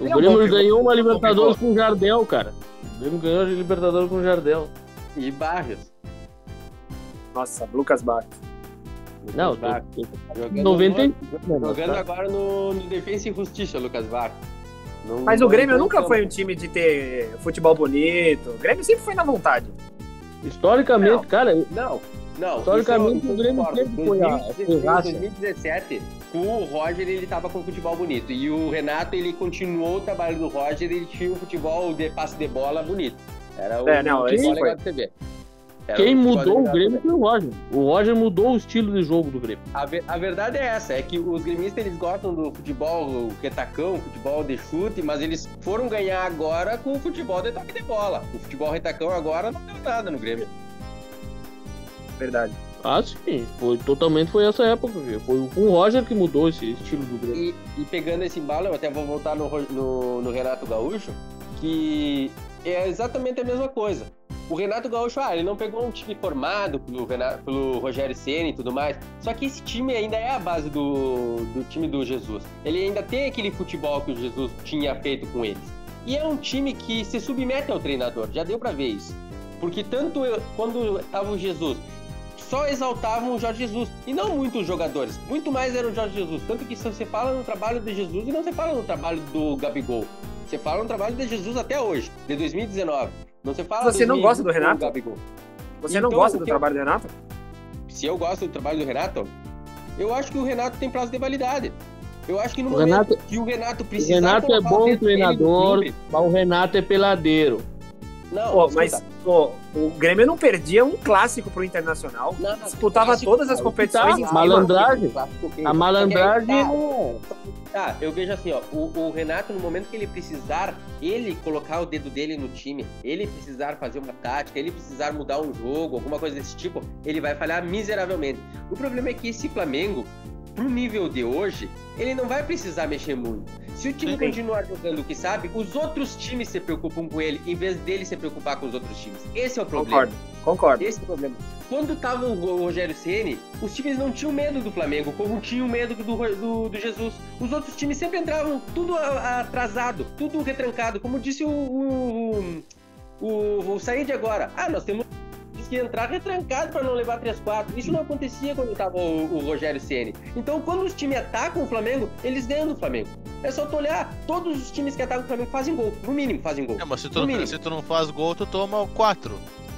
o é Grêmio ganhou uma Libertadores com o Jardel, cara. O Grêmio ganhou a Libertadores com o Jardel. E Barrios. Nossa, Lucas Barros. Não, Barrios. Jogando, 90 no- jogando agora no, no Defensa e Justiça, Lucas Barrios. Não- Mas o não- Grêmio não- nunca foi um time de ter futebol bonito. O Grêmio sempre foi na vontade. Historicamente, cara, Não, não. Historicamente, o Grêmio sempre foi a- 2016, foi raça. 2017, com o Roger, ele tava com futebol bonito. E o Renato, ele continuou o trabalho do Roger, ele tinha um futebol de passe de bola bonito. Era o É, não, futebol legal foi. de TV. Era quem mudou o Grêmio foi o Roger. O Roger mudou o estilo de jogo do Grêmio. A, ver- a verdade é essa, é que os gremistas eles gostam do futebol o retacão, futebol de chute, mas eles foram ganhar agora com o futebol de toque de bola. O futebol retacão agora não deu nada no Grêmio. Verdade. Ah, sim. Foi, totalmente foi essa época. viu? Foi o Roger que mudou esse estilo do Grêmio. E, e pegando esse embalo, eu até vou voltar no, no, no Renato Gaúcho, que é exatamente a mesma coisa. O Renato Gaúcho, ah, ele não pegou um time formado pelo, Renato, pelo Rogério Ceni e tudo mais. Só que esse time ainda é a base do, do time do Jesus. Ele ainda tem aquele futebol que o Jesus tinha feito com eles. E é um time que se submete ao treinador, já deu pra ver isso. Porque tanto eu- quando tava o Jesus, só exaltavam o Jorge Jesus. E não muitos jogadores. Muito mais era o Jorge Jesus. Tanto que você fala no trabalho de Jesus e não se fala no trabalho do Gabigol. Você fala no trabalho de Jesus até hoje, de 2019. Não se fala Você não 2020 gosta do o Renato? Gabigol. Você não Então, gosta o do trabalho do Renato? Se eu gosto do trabalho do Renato, eu acho que o Renato tem prazo de validade. Eu acho que no O momento Renato- que o Renato O precisa. Renato é bom treinador, mas o Renato é peladeiro. Não, Pô, mas pô, o Grêmio não perdia um clássico pro Internacional. Não, Disputava clássico, todas as competições tá, malandragem. A malandragem é. tá. Tá, eu vejo assim, ó, o, o Renato, no momento que ele precisar, ele colocar o dedo dele no time, ele precisar fazer uma tática, ele precisar mudar um jogo, alguma coisa desse tipo, ele vai falhar miseravelmente. O problema é que esse Flamengo, pro nível de hoje, ele não vai precisar mexer muito. Se o time continuar jogando o que sabe, os outros times se preocupam com ele, em vez dele se preocupar com os outros times. Esse é o problema. Concordo, concordo. Esse é o problema. Quando tava o Rogério Ceni, os times não tinham medo do Flamengo, como tinham medo do, do, do Jesus. Os outros times sempre entravam tudo atrasado, tudo retrancado. Como disse o, o, o, o Said agora. Ah, nós temos que entrar retrancado para não levar 3-4. Isso não acontecia quando tava o, o Rogério Ceni. Então, quando os times atacam o Flamengo, eles ganham do Flamengo. É só tu olhar, todos os times que atacam o Flamengo fazem gol. No mínimo fazem gol. É, mas se tu, mínimo. se tu não faz gol, tu toma quatro.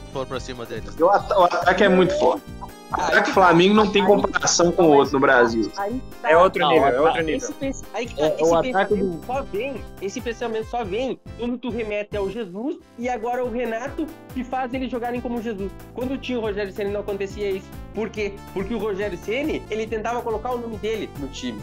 Se for pra cima deles. O ataque é muito forte. O ataque Flamengo não tem comparação com o outro no Brasil. Tá. É outro nível, é tá. outro nível. Esse, aí que tá, É, esse o pensamento do- só vem, esse pensamento só vem quando tu remete ao Jesus e agora o Renato que faz eles jogarem como Jesus. Quando tinha o Rogério Ceni não acontecia isso. Por quê? Porque o Rogério Ceni, ele tentava colocar o nome dele no time.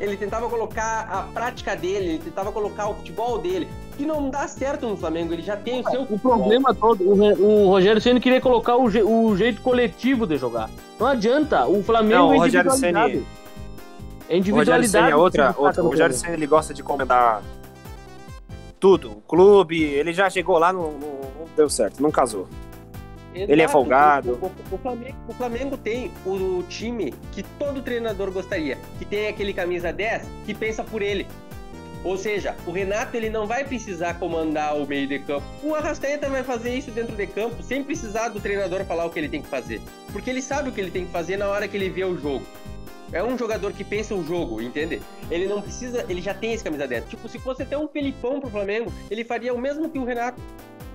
Ele tentava colocar a prática dele, ele tentava colocar o futebol dele, que não dá certo no Flamengo, ele já tem o seu O problema todo, o, o Rogério Ceni queria colocar o, je- o jeito coletivo de jogar. Não adianta, o Flamengo Não, o é Rogério É O Rogério individualidade. Ceni é outra. O Rogério. Ceni ele gosta de comandar tudo. O clube, ele já chegou lá, não, não- não deu certo, não casou. Ele é Exato. folgado. O, o- o Flamengo, o Flamengo tem o, time que todo treinador gostaria, que tem aquele camisa 10 que pensa por ele. Ou seja, o Renato ele não vai precisar comandar o meio de campo. O Arrascaeta vai fazer isso dentro de campo sem precisar do treinador falar o que ele tem que fazer. Porque ele sabe o que ele tem que fazer na hora que ele vê o jogo. É um jogador que pensa o jogo, entende? Ele não precisa, ele já tem esse camisa 10. Tipo, se fosse até um Felipão pro Flamengo, ele faria o mesmo que o Renato.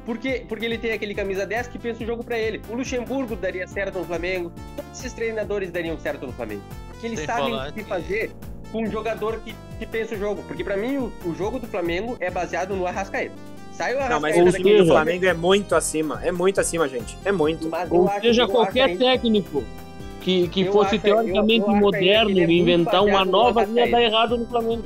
Por quê? Porque ele tem aquele camisa 10 que pensa o jogo pra ele. O Luxemburgo daria certo no Flamengo. Todos esses treinadores dariam certo no Flamengo. Porque eles Sem sabem o que fazer com um jogador que, que pensa o jogo. Porque pra mim, o, o jogo do Flamengo é baseado no Arrascaeta. Sai o Não, mas Arrascaeta o time do Flamengo é muito acima. É muito acima, gente. É muito. mas Ou acho- seja, qualquer ainda- técnico que, que Eu fosse acho- teoricamente eu- eu acho moderno é e muito inventar uma nova, ia Arrascaeta. dar errado no Flamengo.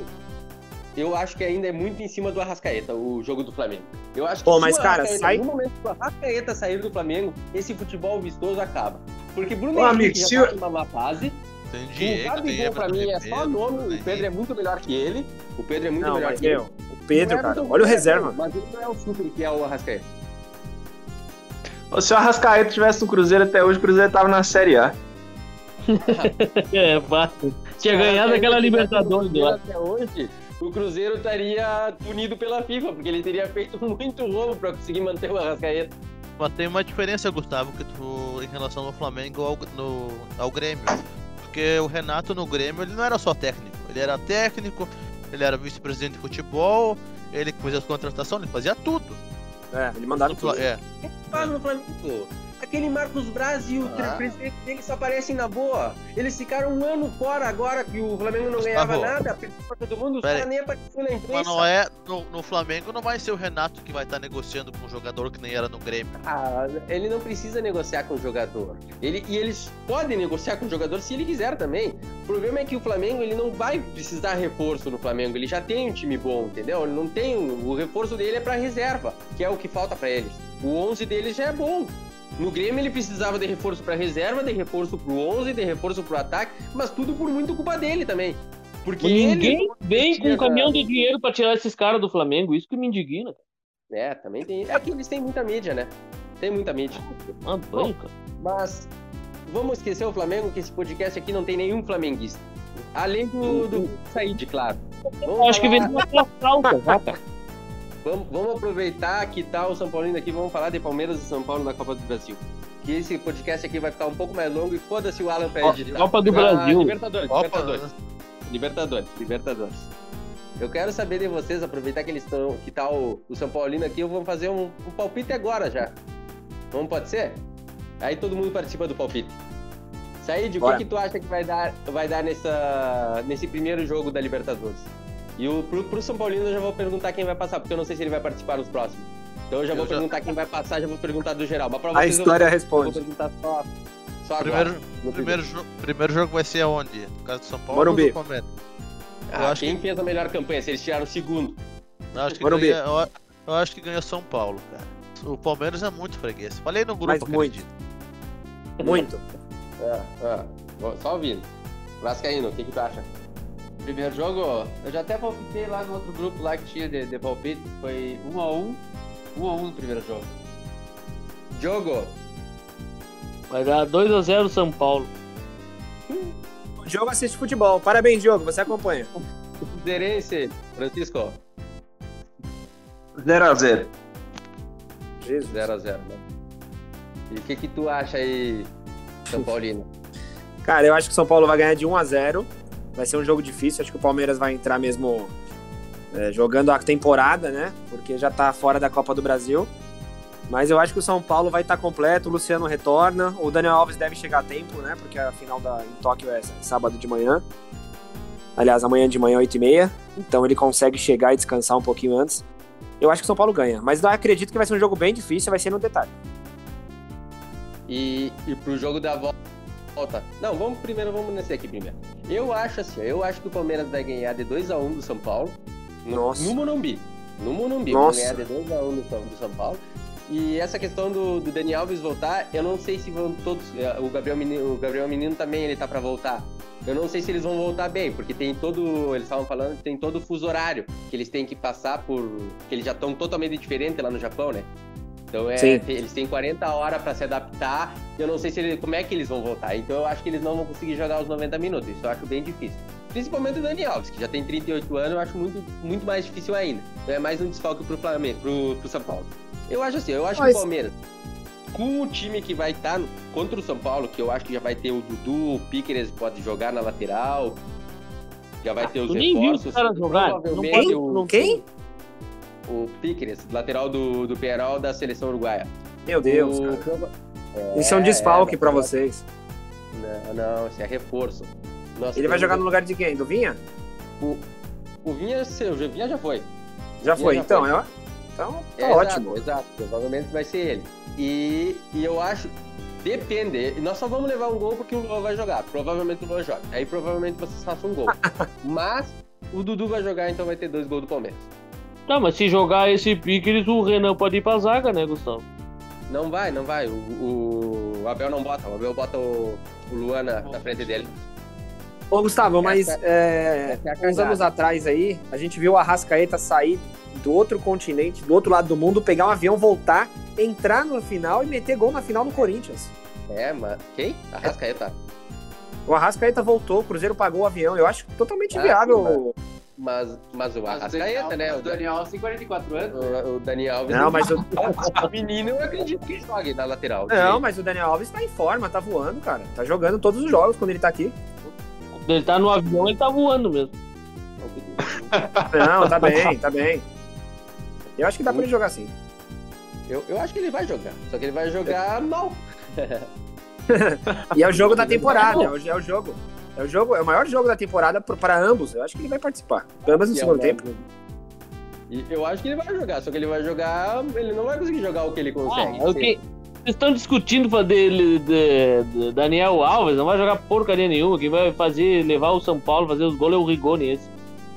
Eu acho que ainda é muito em cima do Arrascaeta, o jogo do Flamengo. Eu acho que Pô, se mas, o cara, Arrascaeta, sai- no momento que o Arrascaeta sair do Flamengo, esse futebol vistoso acaba. Porque Bruno Ô, Henrique amigo, já tá eu- numa má fase, Tem o Diego, tem Gabigol pra mim é só Ribeiro, nome, o Pedro é muito melhor que ele, o Pedro é muito Não, melhor que ele. meu, o Pedro, O cara, olha o é reserva. Mas ele não é o super que é o Arrascaeta. Se o Arrascaeta tivesse no Cruzeiro até hoje, o Cruzeiro tava na Série A. É, fácil. Tinha ganhado aquela Libertadores lá. Até hoje, o Cruzeiro estaria punido pela FIFA, porque ele teria feito muito roubo pra conseguir manter o Arrascaeta. Mas tem uma diferença, Gustavo, que tu, em relação ao Flamengo ao, no, ao Grêmio. Porque o Renato no Grêmio, ele não era só técnico. Ele era técnico, ele era vice-presidente de futebol, ele fazia as contratações, ele fazia tudo. É, ele mandava No tudo. é. faz no Flamengo. Aquele Marcos Braz e o Ah. presidente dele só aparecem na boa. Eles ficaram um ano fora agora que o Flamengo não ganhava Gustavo. nada, perdeu pra todo mundo, os caras nem apareceram na imprensa. Mas não é. No, no Flamengo não vai ser o Renato que vai estar negociando com um jogador que nem era no Grêmio. Ah, ele não precisa negociar com o jogador. Ele, e eles podem negociar com o jogador se ele quiser também. O problema é que o Flamengo ele não vai precisar reforço no Flamengo. Ele já tem um time bom, entendeu? Ele não tem. O reforço dele é pra reserva, que é o que falta pra eles. O 11 deles já é bom. No Grêmio ele precisava de reforço pra reserva, de reforço pro 11, de reforço pro ataque, mas tudo por muito culpa dele também. Porque Ninguém ele. vem com um caminhão de dinheiro pra tirar esses caras do Flamengo. Isso que me indigna. É, também tem. É que eles têm muita mídia, né? Tem muita mídia. Uma banca. Mas vamos esquecer o Flamengo, que esse podcast aqui não tem nenhum flamenguista. Além do, do Said, claro. Vamos, Eu acho que falar- vem uma falta, já, cara. Vamos, vamos aproveitar que tá o São Paulino aqui, vamos falar de Palmeiras e São Paulo na Copa do Brasil. Que esse podcast aqui vai ficar um pouco mais longo e foda-se o Alan editar. Copa do Ah, Brasil. Libertadores, Opa, Libertadores. Libertadores, Libertadores. Eu quero saber de vocês, aproveitar que eles estão, que tá o, o São Paulino aqui, eu vou fazer um, um palpite agora já. Vamos, pode ser? Aí todo mundo participa do palpite. Said, o que, que tu acha que vai dar, vai dar nessa, nesse primeiro jogo da Libertadores? E o, pro, pro São Paulino eu já vou perguntar quem vai passar, porque eu não sei se ele vai participar nos próximos. Então eu já Eu vou já- perguntar quem vai passar, já vou perguntar do geral. Mas pra A vocês eu história vou, eu responde. vou perguntar só, só agora. Primeiro, no primeiro, jo primeiro jogo vai ser aonde? No caso do São Paulo Morumbi. ou do Palmeiras? Ah, eu acho quem fez a melhor campanha? Se eles tiraram o segundo. Eu acho que, Morumbi. ganha, eu, eu acho que ganha São Paulo, cara. O Palmeiras é muito freguês. Falei no grupo Mas muito. Muito. É, é. Vou- Só ouvindo. Vascaíno, o que, que tu acha? Primeiro jogo, eu já até palpitei lá no outro grupo lá que tinha de, de palpite. Foi 1x1. 1x1 no primeiro jogo. Jogo. Vai dar 2x0 São Paulo. O jogo assiste futebol. Parabéns, Diogo. Você acompanha. Zerense. Francisco. 0x0. Jesus. 0x0, né? E o que, que tu acha aí, São Paulino? Cara, eu acho que o São Paulo vai ganhar de 1 a 0 Vai ser um jogo difícil. Acho que o Palmeiras vai entrar mesmo é, jogando a temporada, né? Porque já tá fora da Copa do Brasil. Mas eu acho que o São Paulo vai estar completo. O Luciano retorna. O Daniel Alves deve chegar a tempo, né? Porque a final da, em Tóquio é sábado de manhã. Aliás, amanhã de manhã, 8h30. Então ele consegue chegar e descansar um pouquinho antes. Eu acho que o São Paulo ganha. Mas eu acredito que vai ser um jogo bem difícil. Vai ser no detalhe. E, e pro jogo da volta. Não, vamos primeiro, vamos nesse aqui primeiro. Eu acho assim, eu acho que o Palmeiras vai ganhar de 2x1 do São Paulo. No, Nossa. no Morumbi. No Morumbi, Nossa. vai ganhar de 2x1 do, São- do São Paulo. E essa questão do, do Dani Alves voltar, eu não sei se vão todos. eh, O Gabriel Menino, o Gabriel Menino também ele tá pra voltar. Eu não sei se eles vão voltar bem, porque tem todo. Eles estavam falando que tem todo o fuso horário que eles têm que passar por. que eles já estão totalmente diferentes lá no Japão, né? Então é, Sim. eles têm 40 horas pra se adaptar. e Eu não sei se ele, como é que eles vão voltar. Então eu acho que eles não vão conseguir jogar os 90 minutos. Isso eu acho bem difícil. Principalmente o Dani Alves, que já tem 38 anos, eu acho muito, muito mais difícil ainda. Então é mais um desfalque pro Flamengo, pro, pro São Paulo. Eu acho assim, eu acho Mas- que o Palmeiras, com o time que vai estar contra o São Paulo, que eu acho que já vai ter o Dudu, o Piqueres pode jogar na lateral. Já vai ter os Tu nem viu reforços. os caras jogar? provavelmente Quem? o- Quem? O Piqueres, lateral do, do Penarol da seleção uruguaia. Meu Deus, O- cara. Isso é um desfalque pra vocês. Não, não, esse é reforço. Nós Ele vai jogar no lugar de quem? Do Vinha? O, o Vinha, seu, o Vinha já foi. Já foi, já então. foi. É, então tá É, ótimo. Exato, exato, provavelmente vai ser ele. E, e eu acho, depende, nós só vamos levar um gol porque o Luan vai jogar. Provavelmente o Luan joga. Aí provavelmente vocês façam um gol. Mas o Dudu vai jogar, então vai ter dois gols do Palmeiras. Tá, mas se jogar esse Piqueres, o Renan pode ir pra zaga, né, Gustavo? Não vai, não vai. O, o Abel não bota. O Abel bota o, o Luan na, na frente dele. Ô, Gustavo, mas Essa- é, essa é a uns anos atrás aí, a gente viu o Arrascaeta sair do outro continente, do outro lado do mundo, pegar um avião, voltar, entrar no final e meter gol na final do Corinthians. É, mas. Quem? Arrascaeta. O Arrascaeta voltou, o Cruzeiro pagou o avião. Eu acho totalmente Ah, viável. Mas, mas o Mas Arrascaeta, né? O O, Daniel Alves tem 44 anos. né? o, o Dani Alves. Não, mas o, O menino eu acredito que jogue na lateral. não, mas o Daniel Alves tá em forma, tá voando, cara. Tá jogando todos os jogos quando ele tá aqui. Quando ele tá no avião, ele tá voando mesmo. Não, tá bem, tá bem. Eu acho que dá pra ele jogar sim. Eu, eu acho que ele vai jogar, só que ele vai jogar mal. E é o jogo da temporada, é o, é o jogo. É o jogo, é o maior jogo da temporada para ambos. Eu acho que ele vai participar. Pelo menos no é segundo o- tempo. E eu acho que ele vai jogar, só que ele vai jogar. Ele não vai conseguir jogar o que ele Ah, consegue. é o que- Vocês estão discutindo pra dele, de, de Daniel Alves, não vai jogar porcaria nenhuma. Quem vai fazer, levar o São Paulo, fazer os gols é o Rigoni esse.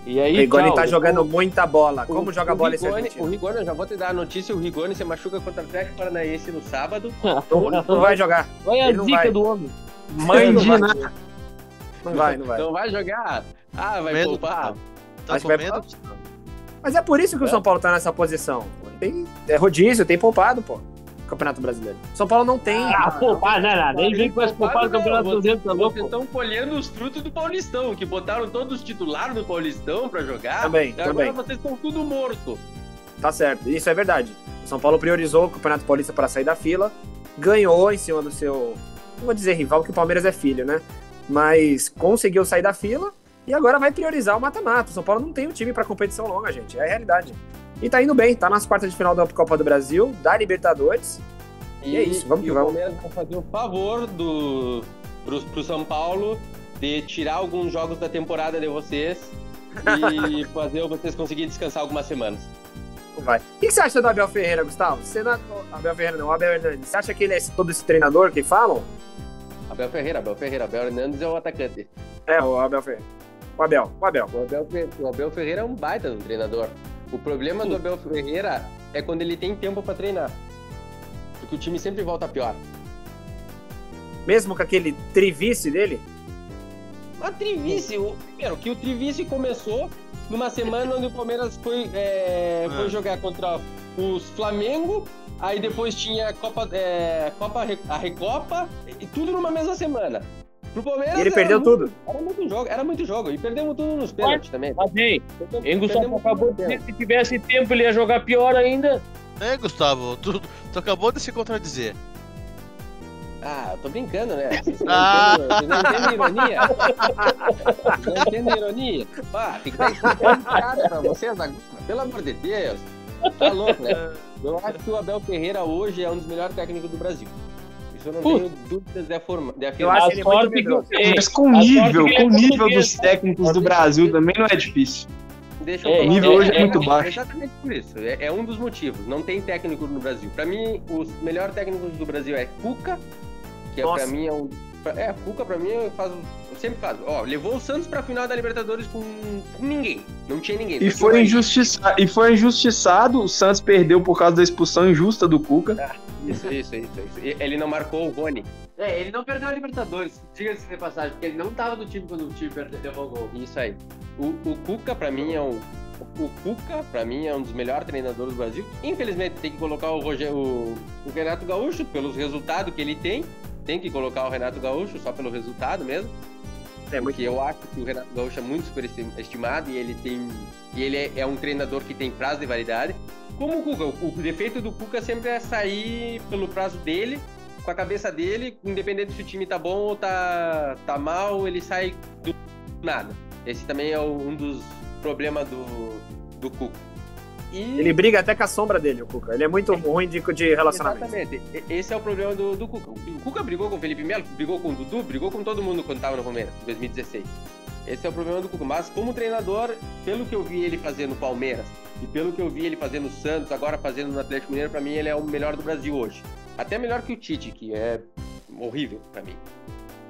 E aí, O Rigoni tchau. tá jogando muita bola. Como O- joga o bola esse Rigoni, O argentino? Rigoni, eu já vou te dar a notícia: o Rigoni se machuca contra o Atlético Paranaense no sábado. Não, não vai jogar. Vai a vai. do homem. Mãe de nada. Não vai, não vai. Não vai jogar. Ah, vai Medo, poupar. Tá que vai- medo? Mas é por isso que o São Paulo tá nessa posição. Tem, é rodízio, tem poupado, pô. Campeonato Brasileiro. São Paulo não tem. Ah, poupar, não é nada. Nem vem com essa poupar do Campeonato Vocês- Brasileiro, tá Vocês louco? estão colhendo os frutos do Paulistão, que botaram todos os titulares no Paulistão pra jogar. Também, e agora também. vocês estão tudo morto. Tá certo, isso é verdade. O São Paulo priorizou o Campeonato Paulista para sair da fila, ganhou em cima do seu. Não vou dizer rival, porque o Palmeiras é filho, né? Mas conseguiu sair da fila e agora vai priorizar o mata-mata. O São Paulo não tem um time para competição longa, gente. É a realidade. E tá indo bem, tá nas quartas de final da Copa do Brasil, da Libertadores. E é isso, vamos e que o vamos. Palmeiras vai fazer o favor do, pro, pro São Paulo de tirar alguns jogos da temporada de vocês e fazer vocês conseguirem descansar algumas semanas. Vai. O que você acha do Abel Ferreira, Gustavo? Você não... Abel Ferreira não, Abel Hernandes. Você acha que ele é todo esse treinador que falam? Abel Ferreira, Abel Ferreira, Abel Hernandes é o atacante. É, o Abel Ferreira. O Abel, o Abel. O Abel, o Abel Ferreira é um baita de um treinador. O problema do Abel Ferreira é quando ele tem tempo pra treinar. Porque o time sempre volta pior. Mesmo com aquele trivice dele, A Trivice, o, primeiro, que o Trivice começou numa semana onde o Palmeiras foi, é, foi Ah. jogar contra os Flamengo, aí depois tinha a Copa, é, Copa a Recopa, e tudo numa mesma semana. Pro Palmeiras e ele perdeu muito- tudo. Era muito jogo, era muito jogo. E perdemos tudo nos pênaltis também. Mas, hein, hein, Gustavo acabou de dizer que se tivesse tempo ele ia jogar pior ainda. É, Gustavo, tu, tu acabou de se contradizer. Ah, eu tô brincando, né? Vocês não, Ah. entendem, não entendem ironia? Vocês não entendem ironia? Pá, tem que dar explicado pra vocês agora. Pelo amor de Deus. Tá louco, né? Eu acho que o Abel Ferreira hoje é um dos melhores técnicos do Brasil. Isso eu não Putz. tenho dúvidas de, afirma, de Eu afirmar. acho A ele muito que medroso. Ei, Mas com o nível, que é com o nível dos técnicos do Brasil também não é difícil. Deixa eu É, o nível hoje é É, muito baixo. Exatamente por isso. É, é um dos motivos. Não tem técnico no Brasil. Pra mim, os melhores técnicos do Brasil é Cuca, que é, pra mim é um. É, Cuca pra mim faz. Eu sempre faz. Ó, levou o Santos pra final da Libertadores com, com ninguém. Não tinha ninguém. E foi, injustiça... e foi injustiçado, o Santos perdeu por causa da expulsão injusta do Cuca. Isso, isso, isso, isso. E Ele não marcou o Rony. É, ele não perdeu a Libertadores, diga-se de passagem, porque ele não tava no time quando o time perdeu o gol. Isso aí. O, o Cuca, pra mim, é um. O Cuca, pra mim, é um dos melhores treinadores do Brasil. Infelizmente, tem que colocar o, Roger, o, o Renato Gaúcho pelos resultados que ele tem. Tem que colocar o Renato Gaúcho só pelo resultado mesmo. É Porque eu acho que o Renato Gaúcho é muito superestimado e ele tem. E ele é, é um treinador que tem prazo de validade. Como o Cuca, o, o defeito do Cuca sempre é sair pelo prazo dele, com a cabeça dele, independente se o time tá bom ou tá, tá mal, ele sai do nada. Esse também é um dos problemas do, do Cuca. E... Ele briga até com a sombra dele, o Cuca. Ele é muito ruim de, de relacionamento. Exatamente. Esse é o problema do, do Cuca. O Cuca brigou com o Felipe Melo, brigou com o Dudu, brigou com todo mundo quando tava no Palmeiras, em 2016. Esse é o problema do Cuca. Mas como treinador, pelo que eu vi ele fazer no Palmeiras e pelo que eu vi ele fazer no Santos, agora fazendo no Atlético Mineiro, pra mim ele é o melhor do Brasil hoje. Até melhor que o Tite, que é horrível pra mim.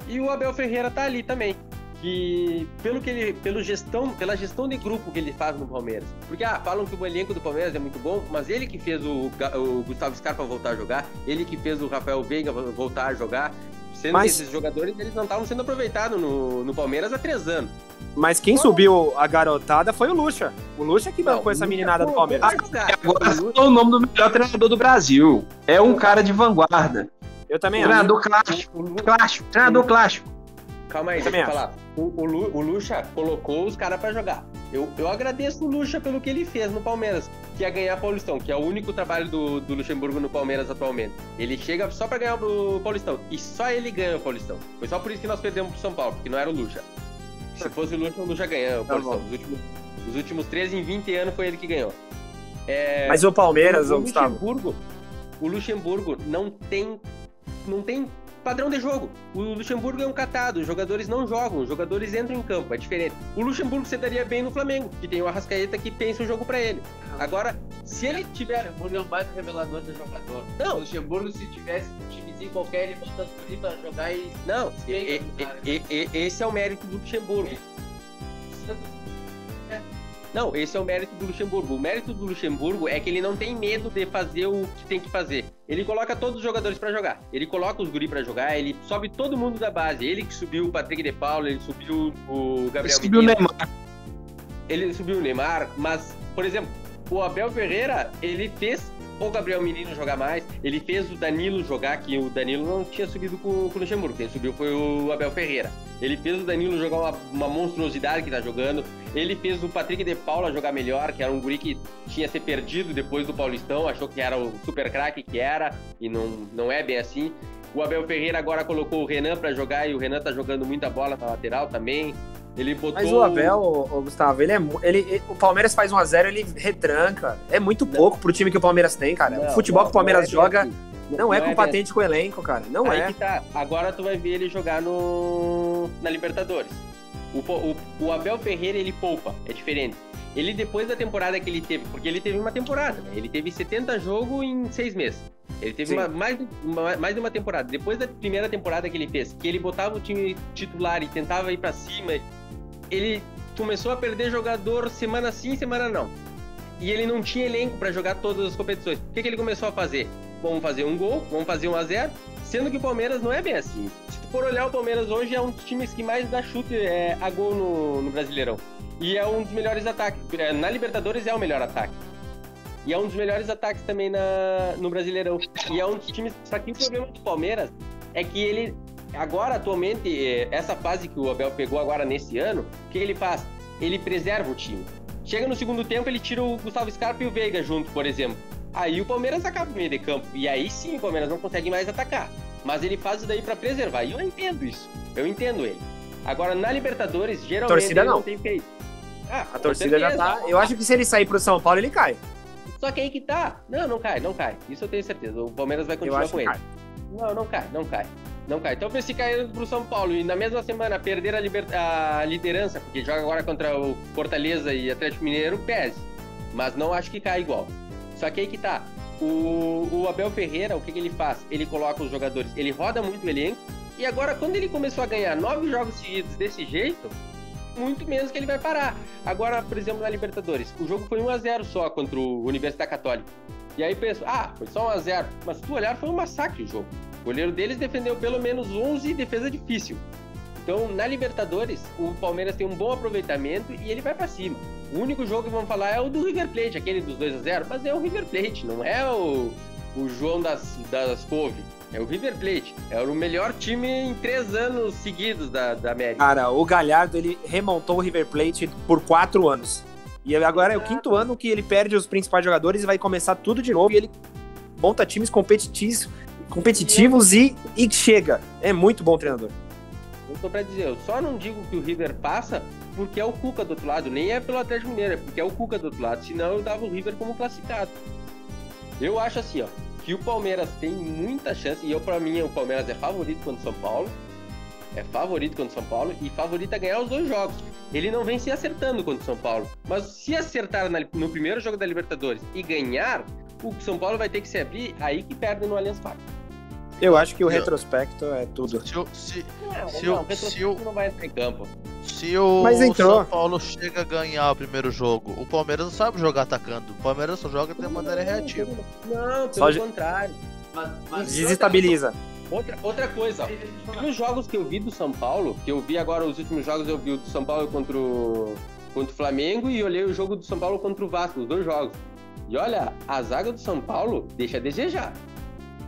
E o Abel Ferreira tá ali também. Que pelo que ele, pelo gestão, pela gestão de grupo que ele faz no Palmeiras. Porque ah, falam que o elenco do Palmeiras é muito bom, mas ele que fez o, o Gustavo Scarpa voltar a jogar, ele que fez o Rafael Veiga voltar a jogar. Sendo Mas- que esses jogadores eles não estavam sendo aproveitados no, no Palmeiras há três anos. Mas quem subiu a garotada foi o Lucha. O Lucha que bancou essa meninada do Palmeiras. Agora citou o nome do melhor treinador do Brasil. É um cara de vanguarda. Eu também acho. Treinador clássico. Clássico. Treinador clássico. Calma aí, Também deixa eu falar. O, o, Lu- o Lucha colocou os caras pra jogar. Eu, eu agradeço o Lucha pelo que ele fez no Palmeiras, que é ganhar Paulistão, que é o único trabalho do, do Luxemburgo no Palmeiras atualmente. Ele chega só pra ganhar o Paulistão, e só ele ganha o Paulistão. Foi só por isso que nós perdemos pro São Paulo, porque não era o Lucha. Se fosse o Lucha, o Lucha ganha o Tá Paulistão. bom. Os últimos, os últimos 13 em 20 anos foi ele que ganhou. É, Mas o Palmeiras, o Gustavo. Luxemburgo, o Luxemburgo não tem não tem padrão de jogo. O Luxemburgo é um catado, os jogadores não jogam, os jogadores entram em campo, é diferente. O Luxemburgo se daria bem no Flamengo, que tem o Arrascaeta que pensa o jogo para ele. Agora, se ele tiver. O Luxemburgo é o mais revelador do jogador. Não. O Luxemburgo, se tivesse um timezinho qualquer, ele bota tudo pra jogar e. Não, e, e, e, e, esse é o mérito do Luxemburgo. Não, esse é o mérito do Luxemburgo. O mérito do Luxemburgo é que ele não tem medo de fazer o que tem que fazer. Ele coloca todos os jogadores para jogar. Ele coloca os guri para jogar, ele sobe todo mundo da base. Ele que subiu o Patrick de Paulo, ele subiu o Gabriel Ele subiu o Neymar. ele subiu o Neymar, mas, por exemplo, o Abel Ferreira, ele fez o Gabriel Menino jogar mais, ele fez o Danilo jogar, que o Danilo não tinha subido com, com o Luxemburgo, quem subiu foi o Abel Ferreira. Ele fez o Danilo jogar uma, uma monstruosidade que tá jogando, ele fez o Patrick de Paula jogar melhor, que era um guri que tinha se perdido depois do Paulistão, achou que era o super craque que era, e não, não é bem assim. O Abel Ferreira agora colocou o Renan para jogar e o Renan tá jogando muita bola na lateral também. Ele botou. Mas o Abel, ô, Gustavo, ele é. Ele, ele- o Palmeiras faz 1x0, ele retranca. É muito pouco pro time que o Palmeiras tem, cara. Não, o futebol não, que o Palmeiras não é joga assim. não é bem compatente com o elenco, cara. Não Aí é. que tá. Agora tu vai ver ele jogar no na Libertadores. O, o, o Abel Ferreira ele poupa, é diferente. Ele depois da temporada que ele teve, porque ele teve uma temporada, né? Ele teve 70 jogos em seis meses. Ele teve uma- mais, uma- mais de uma temporada. Depois da primeira temporada que ele fez, que ele botava o time titular e tentava ir pra cima, ele começou a perder jogador semana sim, semana não. E ele não tinha elenco pra jogar todas as competições. O que, que ele começou a fazer? Vamos fazer um gol, vamos fazer um a zero, sendo que o Palmeiras não é bem assim. Se tu for olhar o Palmeiras hoje, é um dos times que mais dá chute é, a gol no, no Brasileirão. E é um dos melhores ataques. É, Na Libertadores é o melhor ataque. E é um dos melhores ataques também na, no Brasileirão. E é um dos times. Só que o problema do Palmeiras é que ele. Agora, atualmente, eh, essa fase que o Abel pegou agora nesse ano, o que ele faz? Ele preserva o time. Chega no segundo tempo, ele tira o Gustavo Scarpa e o Veiga junto, por exemplo. Aí o Palmeiras acaba no meio de campo. E aí sim o Palmeiras não consegue mais atacar. Mas ele faz isso daí pra preservar. E eu entendo isso. Eu entendo ele. Agora, na Libertadores, geralmente torcida não, não. tem feito. Ah, A torcida já certeza. tá. Eu acho que se ele sair pro São Paulo, ele cai. Só que aí que tá. Não, não cai, não cai. Isso eu tenho certeza. O Palmeiras vai continuar com ele. cai. Não, não cai, não cai. Não cai. Então, se cair pro São Paulo e na mesma semana perder a, liber- a liderança, porque joga agora contra o Fortaleza e Atlético Mineiro, pese. Mas não acho que cai igual. Só que aí que tá. O, o Abel Ferreira, o que, que ele faz? Ele coloca os jogadores, ele roda muito o elenco. E agora, quando ele começou a ganhar nove jogos seguidos desse jeito, muito menos que ele vai parar. Agora, por exemplo, na Libertadores, o jogo foi 1x0 só contra o Universidade Católica. E aí penso, ah, foi só 1x0. Mas se tu olhar, foi um massacre o jogo. O goleiro deles defendeu pelo menos 11 e defesa difícil. Então, na Libertadores, o Palmeiras tem um bom aproveitamento e ele vai pra cima. O único jogo que vamos falar é o do River Plate, aquele dos 2 a 0 mas é o River Plate, não é o, o João das, das Couve. É o River Plate. É o melhor time em três anos seguidos da, da América. Cara, o Galhardo, ele remontou o River Plate por quatro anos. E agora é o quinto ano que ele perde os principais jogadores e vai começar tudo de novo. E ele monta times competitivos, competitivos e, e chega. É muito bom treinador. Eu tô pra dizer, eu só não digo que o River passa porque é o Cuca do outro lado, nem é pelo Atlético Mineiro, é porque é o Cuca do outro lado, senão eu dava o River como classificado. Eu acho assim, ó, que o Palmeiras tem muita chance, e eu pra mim o Palmeiras é favorito contra o São Paulo, é favorito contra o São Paulo e favorito a ganhar os dois jogos. Ele não vem se acertando contra o São Paulo, mas se acertar na- no primeiro jogo da Libertadores e ganhar, o São Paulo vai ter que se abrir, aí que perde no Allianz Parque. Eu acho que o retrospecto é tudo. Se, o- se, Não, Se não, o- se o- não vai entrar em campo. se o. São Paulo chega a ganhar o primeiro jogo, o Palmeiras não sabe jogar atacando. O Palmeiras só joga de maneira reativa. Não, pelo Só contrário. Mas, mas Desestabiliza. Outra, outra coisa. Nos jogos que eu vi do São Paulo, que eu vi agora os últimos jogos, eu vi o do São Paulo contra o, contra o Flamengo e olhei o jogo do São Paulo contra o Vasco, os dois jogos. E olha, a zaga do São Paulo deixa a desejar.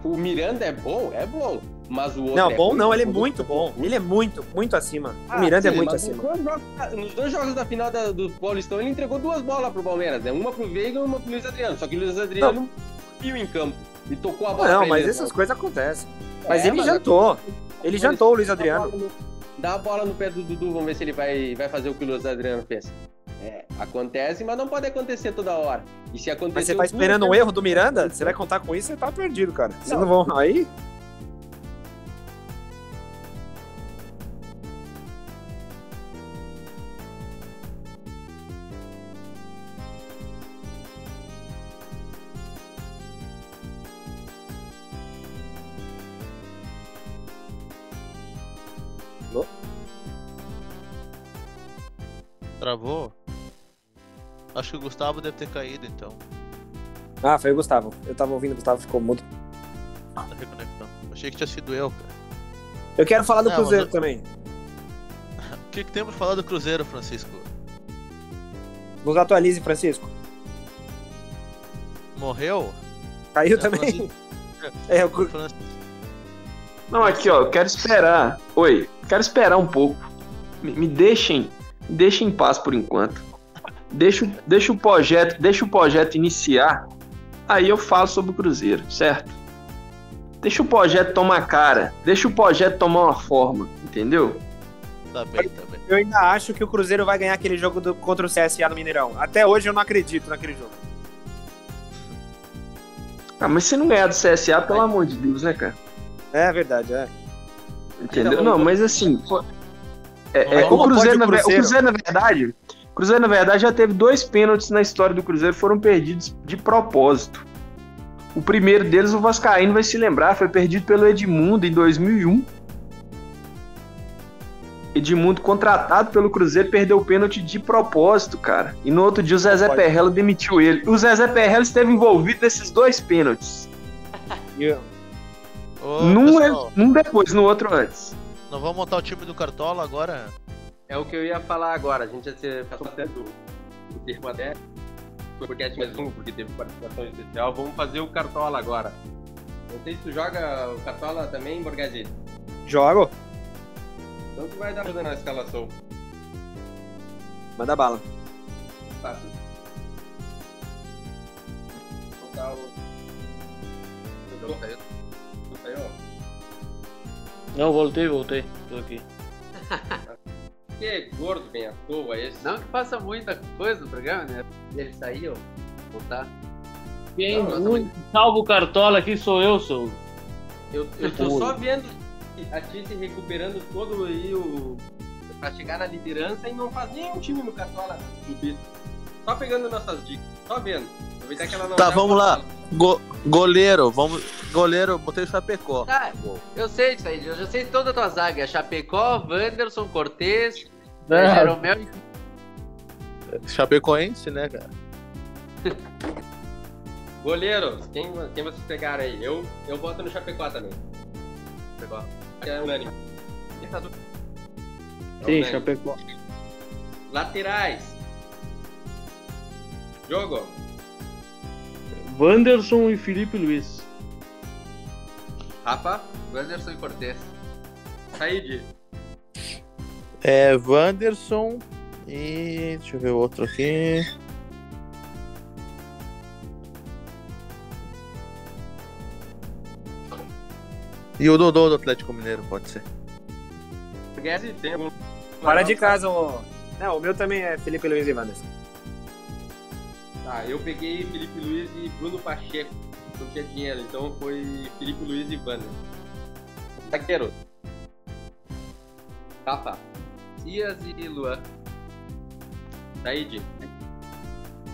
O Miranda é bom? É bom. Mas o outro Não, é bom não, ele é muito bom. Ele é muito, muito acima. Ah, o Miranda é sim, muito mas acima. Nos dois, jogos, nos dois jogos da final da- do Paulistão, ele entregou duas bolas pro Palmeiras, né? Uma pro Veiga e uma pro Luiz Adriano. Só que o Luiz Adriano viu em campo e tocou a bola Não, pra mas ele, essas né? coisas acontecem. Mas É, ele jantou. Ele jantou o Luiz Adriano. Dá a bola no pé do Dudu, vamos ver se ele vai, vai fazer o que o Luiz Adriano fez. É, acontece, mas não pode acontecer toda hora. E se acontecer. Mas você tá esperando um erro do Miranda? Você vai contar com isso, você tá perdido, cara. Vocês não, Não. vão. Aí? Travou? Acho que o Gustavo deve ter caído, então. Ah, foi o Gustavo. Eu tava ouvindo o Gustavo, ficou mudo. Tá reconectando. Achei que tinha sido eu, cara. Eu quero falar do Não, Cruzeiro mas- também. O que, que temos pra falar do Cruzeiro, Francisco? Nos atualize, Francisco. Morreu? Caiu É, também. Francisco. É, o Francisco. Não, aqui, ó, eu quero esperar. Oi, quero esperar um pouco. Me, me deixem, me deixem em paz por enquanto. Deixa, o- deixa o projeto, deixa o projeto iniciar. Aí eu falo sobre o Cruzeiro, certo? Deixa o projeto tomar cara, deixa o projeto tomar uma forma, entendeu? Tá bem, tá bem. eu ainda acho que o Cruzeiro vai ganhar aquele jogo do- contra o CSA no Mineirão. Até hoje eu não acredito naquele jogo. Ah, mas se não ganhar do CSA, pelo amor de Deus, né, cara? É verdade, é. Entendeu? Não, mas assim, é, é, o, Cruzeiro, pode o na, o Cruzeiro? Cruzeiro, na verdade, Cruzeiro, na verdade, já teve dois pênaltis na história do Cruzeiro, foram perdidos de propósito. O primeiro deles, o Vascaíno vai se lembrar, foi perdido pelo Edmundo em 2001. Edmundo, contratado pelo Cruzeiro, perdeu o pênalti de propósito, cara. E no outro dia o Zezé Pode. Perrella demitiu ele. O Zezé Perrella esteve envolvido nesses dois pênaltis. Eu- Ô, Num, pessoal, num depois, no outro antes. não vamos montar o time do Cartola agora? É o que eu ia falar agora. A gente já se passou até do, do termo até. Foi porque é mais um, porque teve participação especial. Vamos fazer o Cartola agora. Não sei se tu joga o Cartola também, Borghese. Jogo. Então tu vai dar ajuda na escalação. Manda bala. Fácil. Vou botar o. Saiu? Não, voltei, voltei. Tô aqui. Que gordo bem à toa esse. Não que faça muita coisa no programa, né? Ele saiu, voltar. Quem Não, o único que salva o cartola aqui sou eu, sou. Eu, eu tô só vendo a ti se recuperando todo aí o. pra chegar na liderança e não faz nenhum time no Cartola clubista. Só pegando nossas dicas, só vendo. Aproveitar que ela não Tá, tá vamos lá. passando. Go- goleiro, vamos. Goleiro, botei o Chapecó. Tá, eu sei disso aí, eu já sei toda a tua zaga. É Chapecó, Wanderson, Cortez, é. Jeromel e Chapecoense, né, cara? Goleiros, quem, quem vocês pegaram aí? Eu, eu boto no Chapecó também. Chapecó. É unânime. É Sim, unânime. Chapecó. Laterais. Jogo. Wanderson e Felipe Luiz. Rafa. Wanderson e Cortez. Said. É, Wanderson e. Deixa eu ver o outro aqui. E o Dodô do Atlético Mineiro, pode ser. Fora de casa, o. Não, o meu também é Felipe Luiz e Wanderson. Tá, eu peguei Felipe Luiz e Bruno Pacheco. Não tinha dinheiro, então foi Felipe Luiz e Wander. Zagueiro. Rafa. Cias e Luan. Said.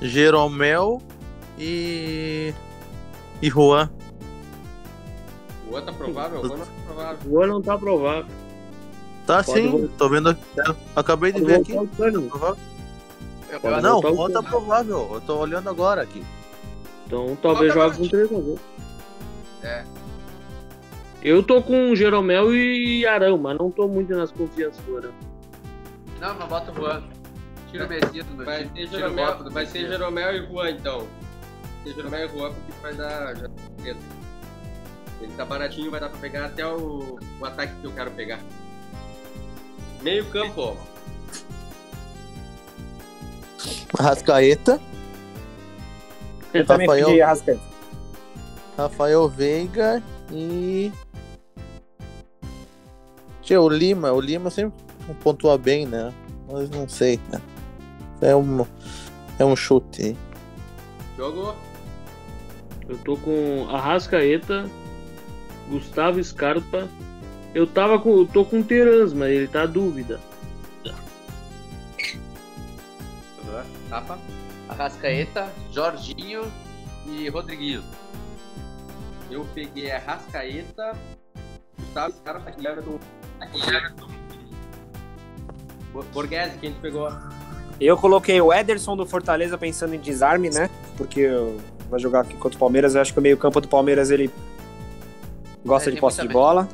Jeromel e. E Juan. Outro tá provável? O outro tá provável. Ano não tá provável. Tá Pode sim, voltar. tô vendo aqui. Acabei de Pode ver aqui. Cândido. Provável. Eu, eu, Não, o tá Cândido. provável. Eu tô olhando agora aqui. Então talvez é jogue com 3 a 0. É. Eu tô com Jeromel e Arão, mas não tô muito nas confianças do Arão. não, mas bota o Juan. Tira o Messias do Vai ser Jeromel, do vai ser. Jeromel e Juan então. Vai ser Jeromel e Juan porque vai dar. Já... Ele tá baratinho, vai dar pra pegar até o, o ataque que eu quero pegar. Meio campo. Rascaeta, Eu também Rafael. pedi Arrascaeta. Rafael Veiga e. Tchê, o Lima. O Lima sempre pontua bem, né? Mas não sei, né? É um, é um chute. Jogo. Eu tô com Arrascaeta, Gustavo Scarpa. Eu tava com. Eu tô com o Terans, mas ele tá dúvida. Rafa. Arrascaeta, Jorginho e Rodriguinho. Eu peguei a Rascaeta, Gustavo Scarpa e Everton. Bo- Borghese, quem tu pegou? Eu coloquei o Ederson do Fortaleza pensando em desarme, né? Porque vai jogar aqui contra o Palmeiras. Eu acho que o meio-campo do Palmeiras ele gosta É, de posse de bola.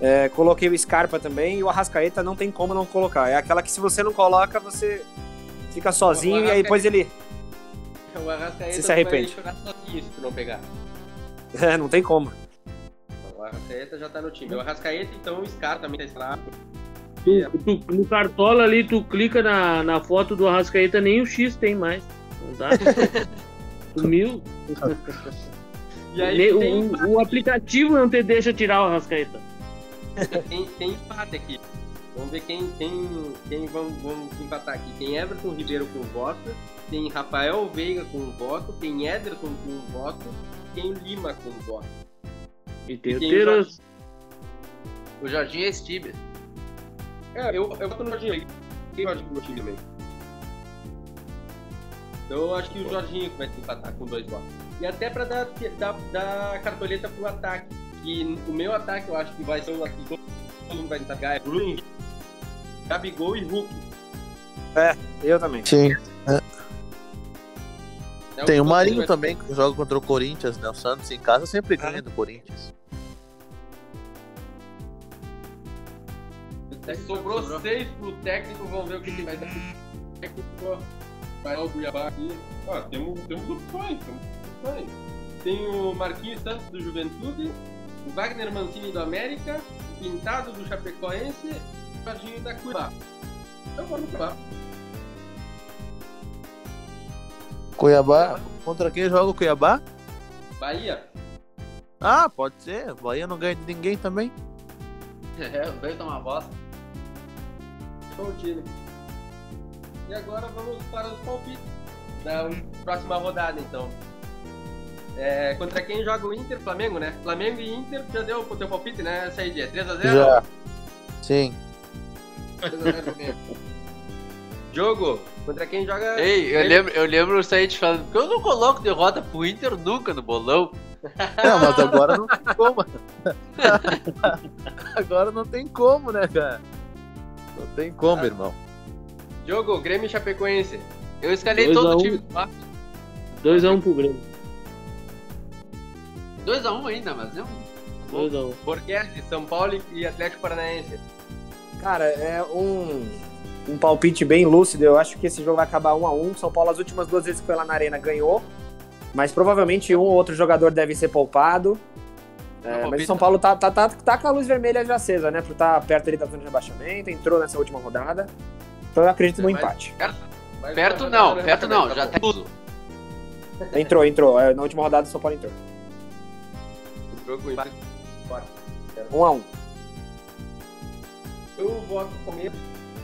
É, coloquei o Scarpa também e o Arrascaeta não tem como não colocar. É aquela que se você não coloca, você fica sozinho e aí depois ele. O Arrascaeta Você se arrepende. vai jogar sozinho se tu não pegar. É, não tem como. O Arrascaeta já tá no time. O Arrascaeta, então, o Scar também tá escalado. Tu, tu- no cartola ali, tu clica na, na foto do Arrascaeta, nem o X tem mais. Não dá. Sumiu. E aí tem, o, o aplicativo não te deixa tirar o Arrascaeta. tem, tem empate aqui. Vamos ver quem, quem, quem vão, vão empatar aqui. Tem Everton Ribeiro com voto, tem Rafael Veiga com voto, tem Ederson com voto, tem Lima com voto. E tem o Tem o. O Jorginho é Stibes. É, eu, eu voto no Jorginho aí. Tem Jorginho no time também. Então eu acho que o Jorginho vai se empatar com dois votos. E até pra dar, dar, dar cartoleta pro ataque. Que o meu ataque eu acho que vai ser o ataque que todo mundo vai tentar pegar. É Bruno Gabigol e Hulk. Eu também. Sim. É Tem o Marinho vai- também, que joga contra o Corinthians, né? O Santos em casa sempre ganha do Corinthians. É, Sobrou, seis pro técnico, vamos ver o que ele vai dar. O técnico vai ao Cuiabá aqui. Ó, temos, temos opções, temos opções. Tem o Marquinhos Santos do Juventude, o Wagner Mancini do América, o Pintado do Chapecoense o Jorginho da Cuiabá. Eu vou no Cuiabá. Cuiabá. Contra quem joga o Cuiabá? Bahia. Ah, pode ser. Bahia não ganha de ninguém também. É, veio tomar bosta. Show time. E agora vamos para os palpites da próxima rodada, então. É, contra quem joga o Inter? Flamengo, né? Flamengo e Inter, já deu o teu palpite, né? Essa aí, dia 3x0? Já. Sim. 3x0 Flamengo. Jogo, contra quem joga... Ei, eu lembro, eu lembro o Said falando, porque eu não coloco derrota pro Inter nunca no bolão. Não, mas agora não tem como. agora não tem como, né, cara? Não tem como, irmão. Jogo, Grêmio e Chapecoense. Eu escalei Dois todo o um. time do Vasco. 2x1 pro Grêmio. 2x1 ainda, mas é um. 2x1. Borghetti, São Paulo e Atlético Paranaense. Cara, é um, um palpite bem lúcido. Eu acho que esse jogo vai acabar 1 a 1 São Paulo, as últimas duas vezes que foi lá na Arena, ganhou. Mas provavelmente um ou outro jogador deve ser poupado. É, mas palpite- o São Paulo tá, tá, tá, tá com a luz vermelha já acesa, né? Por estar perto ali da zona de rebaixamento, entrou nessa última rodada. Então eu acredito no Mas- empate. Perto uma não, rodada, perto não, tá já tá tudo. Entrou, entrou. É, Na última rodada o São Paulo entrou. Jogo empate. 1 a 1 Eu voto comigo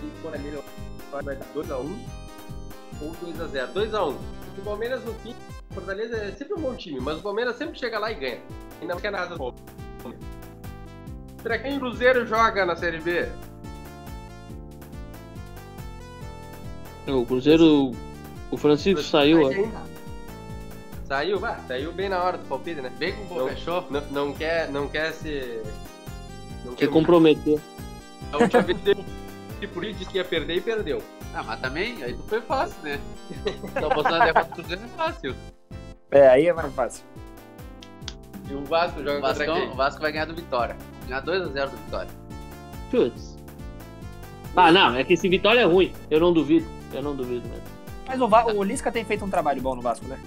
e por ali vai dar 2x1 ou 2x0. 2x1. O Palmeiras no fim, o Fortaleza é sempre um bom time, mas o Palmeiras sempre chega lá e ganha. E não quer nada do Palmeiras. Pra quem o Cruzeiro joga na Série B? O Cruzeiro. O Francisco saiu, ó. Saiu, vai, saiu bem na hora do palpite, né? Bem com o Não, fechou. não, não quer, não quer se. Não Se comprometer. A última vez teve e por isso disse que ia perder e perdeu. Ah, mas também, aí tu foi fácil, né? Então postando a derrota do Cruzeiro é fácil. É, aí é mais fácil. E o Vasco joga O contra Vasco, quem? o Vasco vai ganhar do Vitória. Ganhar 2x0 do Vitória. Putz. Ah, não, é que esse Vitória é ruim. Eu não duvido. Eu não duvido mesmo. Mas o, Va- o Lisca tem feito um trabalho bom no Vasco, né?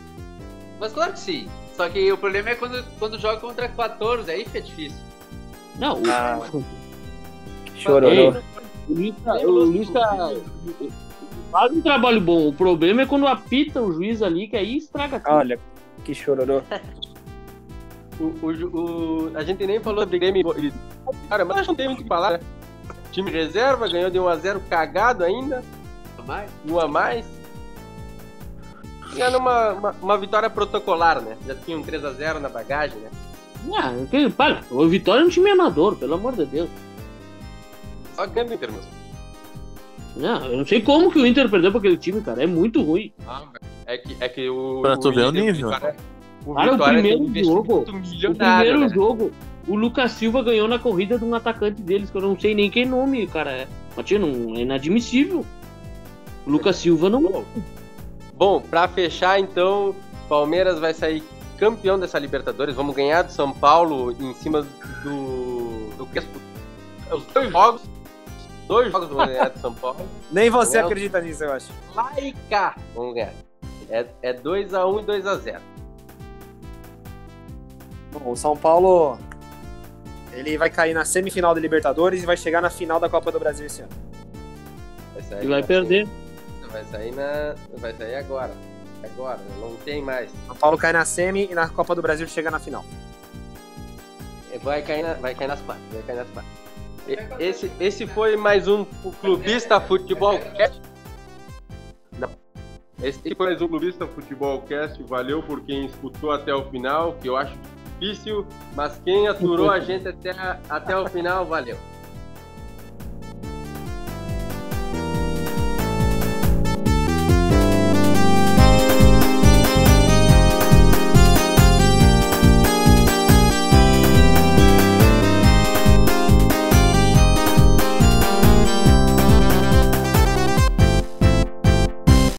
Mas claro que sim. Só que o problema é quando, quando joga contra 14, aí fica difícil. Não, o, Ah. Chororô. o Lisca, o Lisca faz um trabalho bom. O problema é quando apita o juiz ali, que aí estraga tudo. Olha, que chororô. O, o, o- a gente nem falou de Grêmio. Cara, mas não tem muito o que falar, né? Time reserva, ganhou de 1x0 cagado ainda, um a mais. Ganhando uma, uma, uma vitória protocolar, né? Já tinha um 3x0 na bagagem, né? Ah, que, para, o Vitória é um time amador, pelo amor de Deus. Só ganhando em termos. Não, eu não sei como que o Inter perdeu pra aquele time, cara. É muito ruim. Ah, é que, é que o. Pra tu ver o Inter- nível. O Cara, o primeiro jogo- O primeiro né? jogo, o Lucas Silva ganhou na corrida de um atacante deles, que eu não sei nem quem nome, cara. É. Mas, tia, não, é inadmissível. O Lucas Silva não. Bom, pra fechar, então, Palmeiras vai sair campeão dessa Libertadores. Vamos ganhar do São Paulo em cima do. do. Os dois jogos. Dois jogos vamos ganhar do São Paulo. Nem você Não. acredita nisso, eu acho. Cá. Vamos ganhar. É, é 2x1 e 2x0. Bom, o São Paulo ele vai cair na semifinal da Libertadores e vai chegar na final da Copa do Brasil esse ano. Vai sair E vai perder. Vai sair na. Vai sair agora. Agora, não tem mais. São Paulo cai na semi e na Copa do Brasil chega na final. Vai cair, na- vai cair nas quatro. Vai cair nas quatro. Esse, esse foi mais um Clubista Futebol Cast. Não. Esse foi mais um Clubista Futebol Cast. Valeu por quem escutou até o final, que eu acho difícil, mas quem aturou a gente até, até o final, valeu.